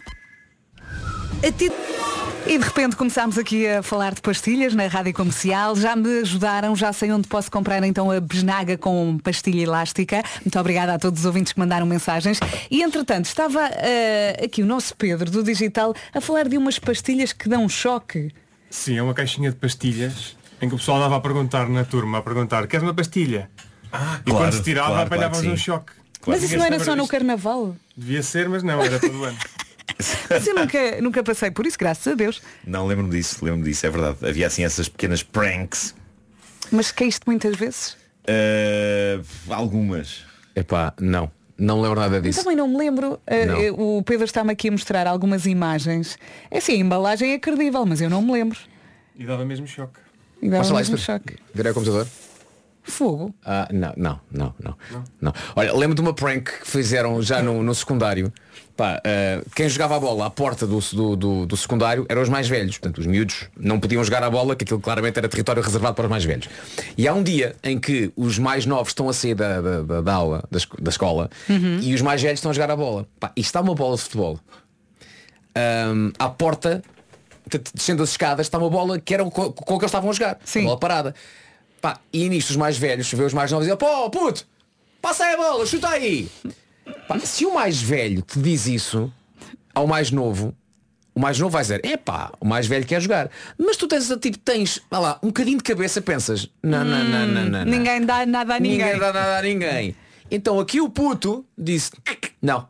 E de repente começámos aqui a falar de pastilhas na rádio comercial. Já me ajudaram, já sei onde posso comprar então a besnaga com pastilha elástica. Muito obrigada a todos os ouvintes que mandaram mensagens. E entretanto, estava eh, aqui o nosso Pedro do Digital a falar de umas pastilhas que dão choque. Sim, é uma caixinha de pastilhas em que o pessoal andava a perguntar na turma, a perguntar, queres uma pastilha? e claro, quando se tirava claro, apanhávamos claro um choque. Mas isso não era só no carnaval. Devia ser, mas não, era todo ano. Mas eu nunca, nunca passei por isso, graças a Deus. Não, lembro-me disso, lembro-me disso, é verdade. Havia assim essas pequenas pranks. Mas caíste muitas vezes? Uh, algumas. Epá, não. Não lembro nada Eu disso. também não me lembro. Eh, Não. eh, o Pedro está-me aqui a mostrar algumas imagens. É assim, a embalagem é credível, mas eu não me lembro. E dava mesmo choque. E dava lá mesmo isso, choque. Virei ao computador. Fogo. Ah, não, não, não, não, não. Olha, lembro de uma prank que fizeram já no, no secundário. Pá, ah, quem jogava a bola à porta do, do, do- do secundário eram os mais velhos. Portanto, os miúdos não podiam jogar a bola, que aquilo claramente era território reservado para os mais velhos. E há um dia em que os mais novos estão a sair da, da, da- da aula, da, da escola, Uhum. e os mais velhos estão a jogar a bola. Pá, e está uma bola de futebol. Ahm, à porta, descendo as escadas, está uma bola que era o co- com, que eles estavam a jogar. Sim. bola parada. Pá, e nisto os mais velhos, vê os mais novos e dizem, pô, puto, passa aí a bola, chuta aí. Pá, se o mais velho te diz isso ao mais novo, o mais novo vai dizer, epá, o mais velho quer jogar. Mas tu tens, tipo, tens, vá lá, um bocadinho de cabeça, pensas, não, não, não, não, não, não. Ninguém dá nada a ninguém. Ninguém dá nada a ninguém. Então aqui o puto disse, não,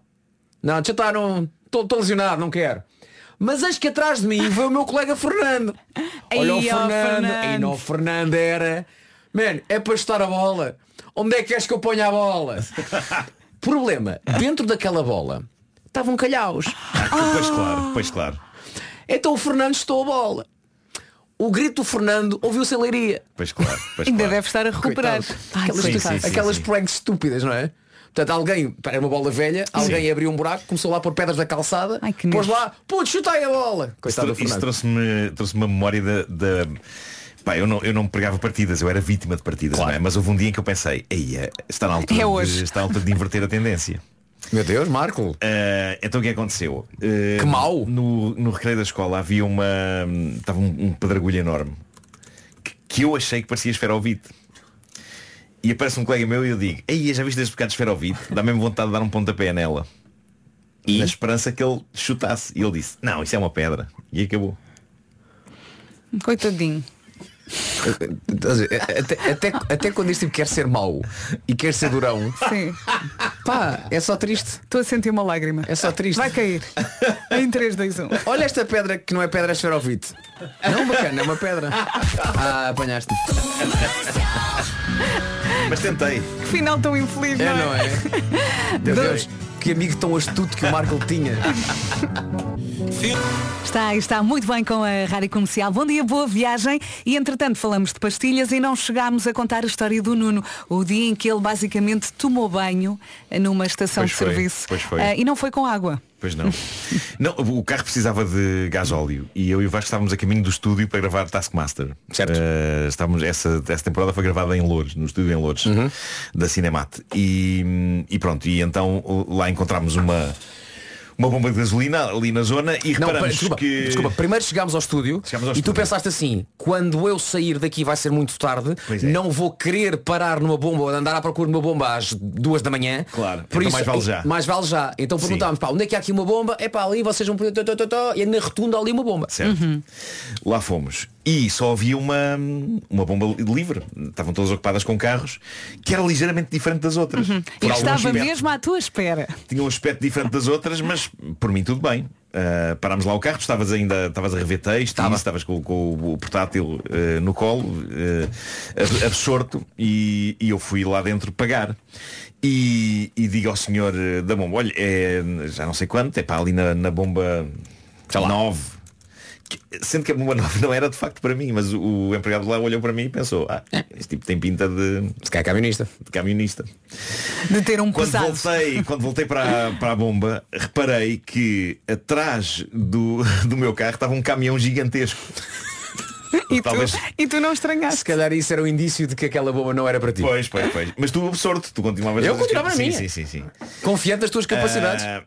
não, estar, não, estou lesionado, não quero. Mas eis que atrás de mim veio o meu colega Fernando. Olha o Fernando. Aí não, o Fernando era. Man, é para estar a bola. Onde é que queres que eu ponha a bola? Problema, dentro daquela bola estavam calhaus. Pois claro, pois claro. Então o Fernando estou a bola. O grito do Fernando ouviu-se em leiria. Pois claro, pois Ainda claro. deve estar a recuperar. Ai, aquelas sim, sim, sim, aquelas sim. pranks estúpidas, não é? Portanto, alguém, era uma bola velha, alguém abriu um buraco, começou lá a pôr pedras da calçada, pôs lá, putz, chuta aí a bola. Coitado do Isso, isso trouxe-me trouxe uma memória da. da- Pá, eu não, eu não pregava partidas, eu era vítima de partidas, não é? mas houve um dia em que eu pensei, Ei, é, está na altura, É de, hoje." está na altura de inverter a tendência. Meu Deus, Marco. então o que aconteceu? Eh, Que mau. No, no recreio da escola havia uma. Estava um, um pedregulho enorme que, que eu achei que parecia esferovite. E aparece um colega meu e eu digo, Ei, já viste este bocado de esferovite? Dá mesmo vontade de dar um pontapé nela. Na esperança que ele chutasse. E ele disse, não, isso é uma pedra. E acabou. Coitadinho. Ver? Até, até, até quando este tipo quer ser mau e quer ser durão, Sim. pá, é só triste. Estou a sentir uma lágrima. É só triste. Vai cair. Em 3, 2, 1. Olha esta pedra que não é pedra é esferovite. Não, bacana, é uma pedra. Ah, apanhaste. Mas tentei. Que final tão infeliz, É, não é? não é? Meu Deus, que amigo tão astuto que o Marco tinha. Está, está muito bem com a Rádio Comercial. Bom dia, boa viagem. E entretanto falamos de pastilhas e não chegámos a contar a história do Nuno. O dia em que ele basicamente tomou banho numa estação Pois de foi, serviço. pois foi. Ah, e não foi com água. Pois não. não. O carro precisava de gás óleo e eu e o Vasco estávamos a caminho do estúdio para gravar Taskmaster. Certo. estávamos, essa, essa temporada foi gravada em Lourdes, no estúdio em Lourdes, da Cinemat. E, e pronto, e então lá encontramos uma, uma bomba de gasolina ali na zona e Não, reparamos pera, desculpa, que. desculpa, primeiro chegámos ao estúdio Chegámos ao e tu estúdio. pensaste assim, quando eu sair daqui vai ser muito tarde, é. não vou querer parar numa bomba ou andar à procura de uma bomba às duas da manhã. Claro, Por então isso, mais vale já. Mais vale já. Então perguntámos, pá, onde é que há aqui uma bomba? É pá, ali vocês vão E na rotunda ali uma bomba. Certo. Lá fomos. E só havia uma, uma bomba livre. Estavam todas ocupadas com carros, que era ligeiramente diferente das outras. Uhum. E algum estava aspecto. mesmo à tua espera. tinha um aspecto diferente das outras, mas por mim tudo bem. Uh, parámos lá o carro, tu estavas ainda estavas a rever texto, e isso, estavas com, com o portátil uh, no colo, uh, ab- absorto, e, e eu fui lá dentro pagar. E, e digo ao senhor da bomba, olha, é, já não sei quanto, é para ali na, na bomba 9. Sendo que a bomba 9 não era de facto para mim, mas o, o empregado lá olhou para mim e pensou, ah, este tipo tem pinta de. Se calhar camionista. De camionista. De ter um Quando pesado. voltei, quando voltei para, a- para a bomba, reparei que atrás do, do meu carro estava um caminhão gigantesco. E, Talvez- tu, e tu não estranhaste. Se calhar isso era um indício de que aquela bomba não era para ti. Pois, pois, pois. Mas tu absorto, tu continuavas Eu a dizer continuava que- na sim, minha. sim, sim, sim. Confiante das tuas capacidades. Ah,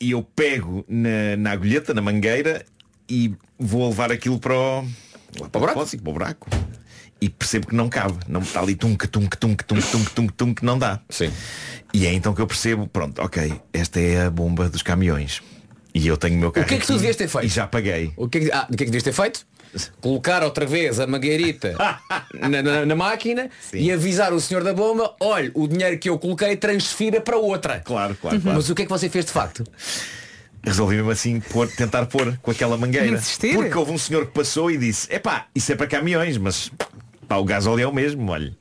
E eu pego na, na agulheta, na mangueira e vou levar aquilo para o, lá para o buraco? para o buraco. E percebo que não cabe. Não está ali tunk, tunk, tunk, tunk, tunk, tunk, tunk, não dá. Sim. E é então que eu percebo, pronto, ok, esta é a bomba dos caminhões. E eu tenho o meu carro. O que é que tu devias ter feito? E já paguei. O que é que, ah, o que é que devias ter feito? Colocar outra vez a mangueirita na, na- na máquina e avisar o senhor da bomba, olha, o dinheiro que eu coloquei transfira para outra. Claro, claro, claro. Mas o que é que você fez de facto? Resolvi mesmo assim pôr, tentar pôr com aquela mangueira. Insistir? Porque houve um senhor que passou e disse, epá, isso é para caminhões, mas pá, o gasóleo é o mesmo, olha.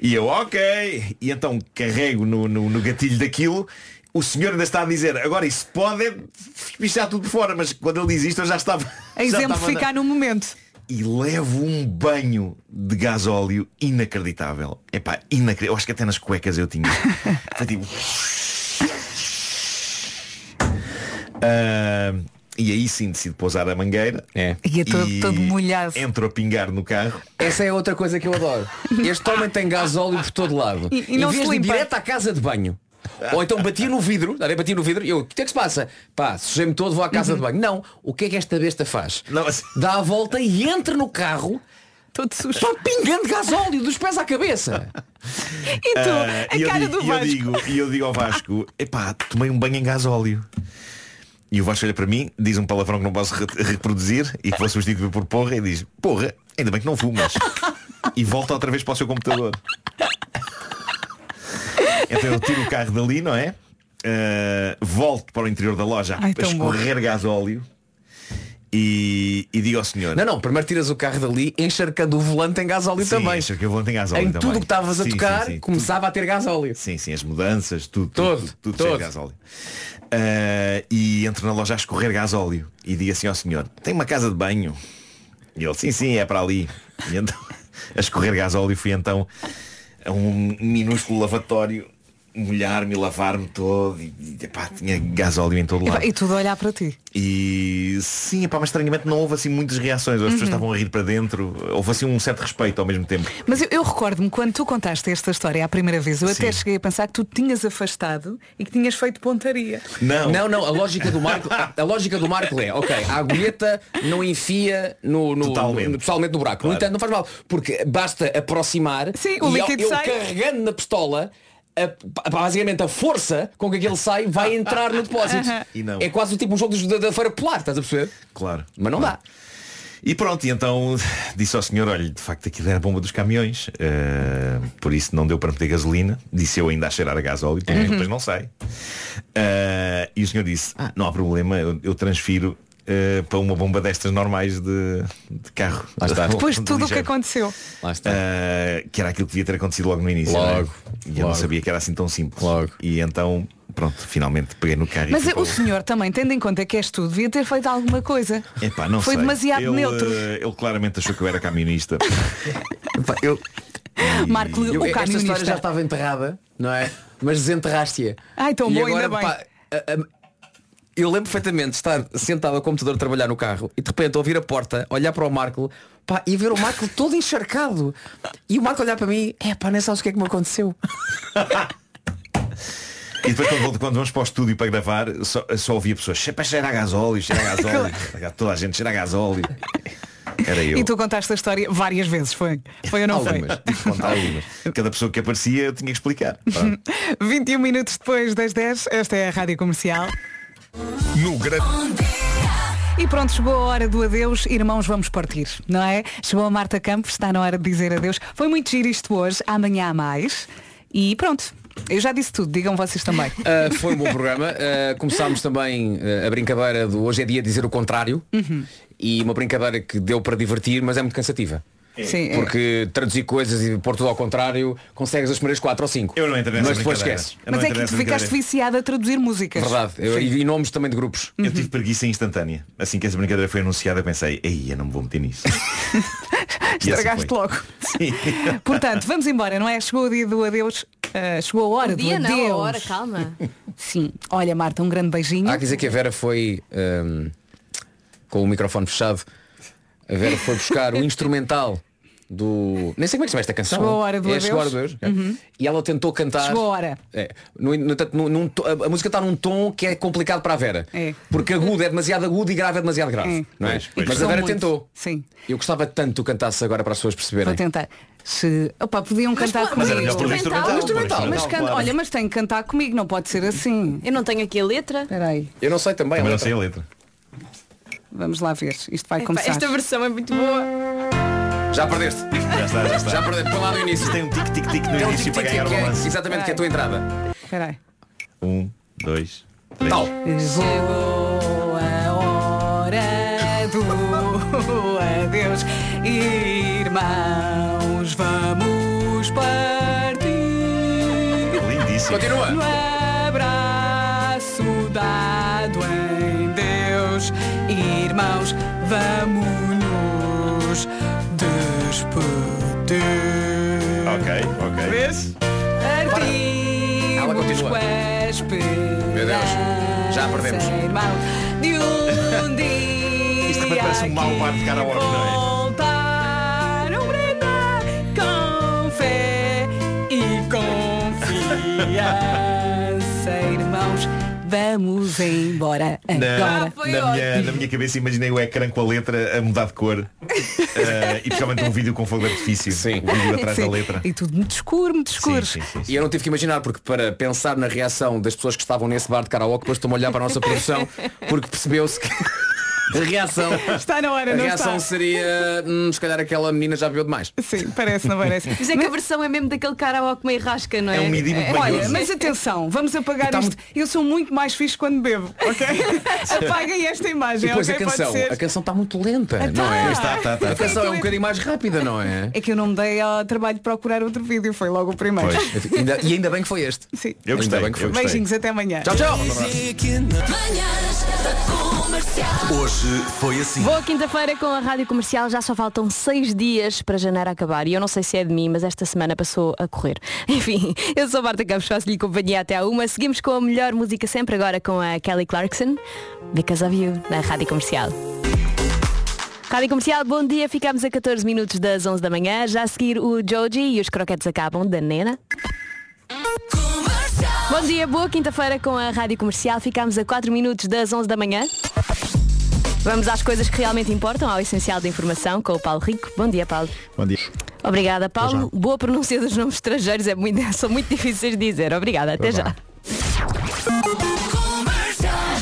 E eu, ok. E então carrego no, no, no gatilho daquilo. O senhor ainda está a dizer, agora isso pode é pichar tudo de fora, mas quando ele diz isto eu já estava. A exemplificar no momento. e levo um banho de gás óleo inacreditável. Epá, inacreditável. Eu acho que até nas cuecas eu tinha. Foi tipo... Ah, e aí sim decido pousar a mangueira. É. E é todo- todo molhado. Entro a pingar no carro. Essa é outra coisa que eu adoro. Este homem tem gás óleo por todo lado. E- e não em vez direto à casa de banho. Ou então batia no vidro, darei batia no vidro e eu, o que é que se passa? Pá, sujei-me todo, vou à casa de banho. Não, o que é que esta besta faz? Dá a volta e entra no carro todo sujo. Está pingando gás óleo dos pés à cabeça. E tu, Ah, a e eu cara digo- do e eu Vasco. digo, e eu digo ao Vasco, epá, tomei um banho em gás óleo. E o Vasco olha para mim, diz um palavrão que não posso re- reproduzir e que vou substituir por porra e diz, porra, ainda bem que não fumas. e volta outra vez para o seu computador. Então eu tiro o carro dali, não é? Ah, volto para o interior da loja Ai, a tão bom. escorrer gás óleo e, e digo ao senhor. Não, não, primeiro tiras o carro dali encharcando o volante em gás óleo Sim, também. o volante em gás óleo Em também. tudo o que estavas a Sim, tocar, sim, sim. começava a ter gás óleo. Sim, sim, as mudanças, tudo, Todo, tudo, tudo, todo. cheio de gás óleo. Ah, e entro na loja a escorrer gás óleo e digo assim ao senhor, tem uma casa de banho? E ele, sim, sim, é para ali. E então, a escorrer gás óleo fui então a um minúsculo lavatório molhar-me, lavar-me todo e, e epá, tinha gás óleo em todo lado. e tudo a olhar para ti. E sim, epá, mas estranhamente não houve assim muitas reações. As pessoas Uhum. estavam a rir para dentro. Houve assim um certo respeito ao mesmo tempo. Mas eu, eu recordo-me quando tu contaste esta história à primeira vez, eu até Sim. cheguei a pensar que tu tinhas afastado e que tinhas feito pontaria. Não. Não, não, a lógica do Marco, a lógica do Marco é, ok, a agulheta não enfia no, no, Totalmente. no- totalmente no buraco. No entanto, não faz mal, porque basta aproximar Sim, o e líquido eu sai. carregando na pistola, a- basicamente a força com que aquele sai vai entrar no depósito. É quase tipo um jogo da, da feira polar, estás a perceber? Claro. Mas não Claro. E pronto, e então disse ao senhor, olha, de facto aquilo era a bomba dos caminhões, eh, por isso não deu para meter gasolina, disse eu ainda a cheirar a gás óleo, porque Uhum. depois não sai. Eh, e o senhor disse, ah, não há problema, eu, eu transfiro eh, para uma bomba destas normais de, de carro. Lá está. Depois de tudo o que aconteceu. Lá está. Eh, que era aquilo que devia ter acontecido logo no início. é? Logo, E eu não logo. sabia que era assim tão simples. E então, pronto, finalmente peguei no carro Mas e o senhor também, tendo em conta que és tu, devia ter feito alguma coisa. Epá, não Foi sei. demasiado ele, neutro. eh, Ele claramente achou que eu era camionista. Epá, eu... Marco, Eu- o esta história camionista. já estava enterrada, não é? Mas desenterraste-a. Ai, tão E bom, agora, ainda bem. pá, a- a- eu lembro perfeitamente de estar sentado ao computador a trabalhar no carro e de repente ouvir a porta, olhar para o Marco pá, e ver o Marco todo encharcado. E o Marco olhar para mim, é pá, nem sabes o que é que me aconteceu. E depois quando, quando vamos para o estúdio para gravar, só, só ouvia pessoas, "Cheira- cheira a gasóleo, cheira a gasóleo. Toda a gente cheira a gasóleo. Era eu. E tu contaste a história várias vezes, foi? Foi ou não Algumas, tive que contar algumas. Cada pessoa que aparecia eu tinha que explicar. Pronto. foi? 21 minutos depois das 10, esta é a Rádio Comercial. No grande. E pronto, chegou a hora do adeus, irmãos, vamos partir, não é? Chegou a Marta Campos, está na hora de dizer adeus. Foi muito giro isto hoje, amanhã há mais. E pronto, eu já disse tudo, digam vocês também. Uh, foi um bom programa. Uh, começámos também uh, a brincadeira do hoje é dia de dizer o contrário. Uhum. E uma brincadeira que deu para divertir, mas é muito cansativa. Sim, é. Porque traduzir coisas e pôr tudo ao contrário, consegues as primeiras quatro ou cinco. Eu não nessa Mas depois esqueces. Mas é que tu ficaste viciada a traduzir músicas. Verdade. Eu- Sim. e, e nomes também de grupos. Eu tive preguiça instantânea. Assim que essa brincadeira foi anunciada, eu pensei, ei, eu não me vou meter nisso. Assim Estragaste foi. logo. Portanto, vamos embora, não é? Chegou o dia do adeus. ah, chegou a hora O dia do não, a adeus. hora, calma. Sim. Olha, Marta, um grande beijinho. Há que dizer que a Vera foi um, com o microfone fechado. A Vera foi buscar o instrumental do. Nem sei como é que se chama esta canção. Chegou a hora do é, adeus. Chegou a hora do adeus. é. Uhum. E ela tentou cantar. Chegou a hora. É, no, no entanto, num- a, a música está num tom que é complicado para a Vera. É. Porque agudo é demasiado agudo e grave é demasiado grave. É. Não é? Pois, pois. Mas a Vera muito. tentou. Sim. Eu gostava tanto que tu cantasses agora para as pessoas perceberem. Vou tentar. Se... Opa, podiam cantar Mas comigo. era melhor pôr o instrumental. Mas, instrumental, can- claro. Olha, mas tem que cantar comigo, não pode ser assim. Eu não tenho aqui a letra. Espera aí, Eu não sei também. Também a não sei a letra. vamos lá ver. Isto vai Epá, começar. esta versão é muito boa. Já perdeste. Já está, já está. Já perdeste. Põe lá no início. Tem um tic-tic-tic no um início para ganhar o que é balance. exatamente que é a tua entrada. Espera aí. Um, dois, três. Tal. Chegou a hora do adeus, irmãos, vamos partir. Lindíssimo. Continua. No abraço dado em Deus, irmãos, vamos Ok, ok. Vês? Ela continua. Meu Deus, já perdemos. De um dia Isto repente parece um mau bar de karaoke, não é? Voltar um brindar com fé e confiança. Vamos embora agora. Na, na minha, na minha cabeça imaginei o ecrã com a letra a mudar de cor Eh, e principalmente um vídeo com fogo de artifício Sim. o vídeo atrás Sim. da letra E tudo muito escuro, muito escuro. E eu não tive que imaginar, porque para pensar na reação das pessoas que estavam nesse bar de karaoke, depois estou-me a olhar para a nossa produção, porque percebeu-se que a reação, Está na hora, a não reação está? seria, hum, se calhar aquela menina já bebeu demais. Sim, parece, não parece. Mas é que a versão é mesmo daquele karaoke meio rasca, não é? É um midi muito Olha, manhoso. mas atenção, vamos apagar isto. Eu sou muito mais fixe quando bebo, ok? Apaguem esta E imagem, depois ok? a canção, Pode ser. a canção está muito lenta, Ah, não é? tá. Está, está, está, a canção é um bocadinho mais rápida, não é? É que eu não me dei ao trabalho de procurar outro vídeo, foi logo o primeiro. Pois. Ainda- e ainda bem que foi este. Sim. Eu gostei, Ainda bem que foi. eu gostei. Beijinhos, até amanhã. Tchau, tchau. Hoje foi assim. Boa quinta-feira com a Rádio Comercial. Já só faltam seis dias para janeiro acabar. E eu não sei se é de mim, mas esta semana passou a correr. Enfim, eu sou a Marta Campos, faço-lhe companhia até à uma. Seguimos com a melhor música sempre agora com a Kelly Clarkson. Because of You, na Rádio Comercial. Rádio Comercial, bom dia. Ficamos a 14 minutos das 11 da manhã. Já a seguir o Joji e os croquetes acabam da Nena. Bom dia, boa quinta-feira com a Rádio Comercial. Ficamos a 4 minutos das 11 da manhã. Vamos às coisas que realmente importam, ao essencial da informação, com o Paulo Rico. Bom dia, Paulo. Bom dia. Obrigada, Paulo. Boa pronúncia dos nomes estrangeiros, é muito, são muito difíceis de dizer. Obrigada, até já.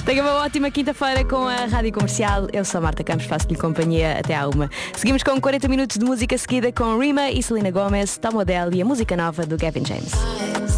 Tenha uma ótima quinta-feira com a Rádio Comercial. Eu sou a Marta Campos, faço-lhe companhia até à uma. Seguimos com 40 minutos de música seguida com Rima e Selena Gomez, Tom Odell e a música nova do Gavin James.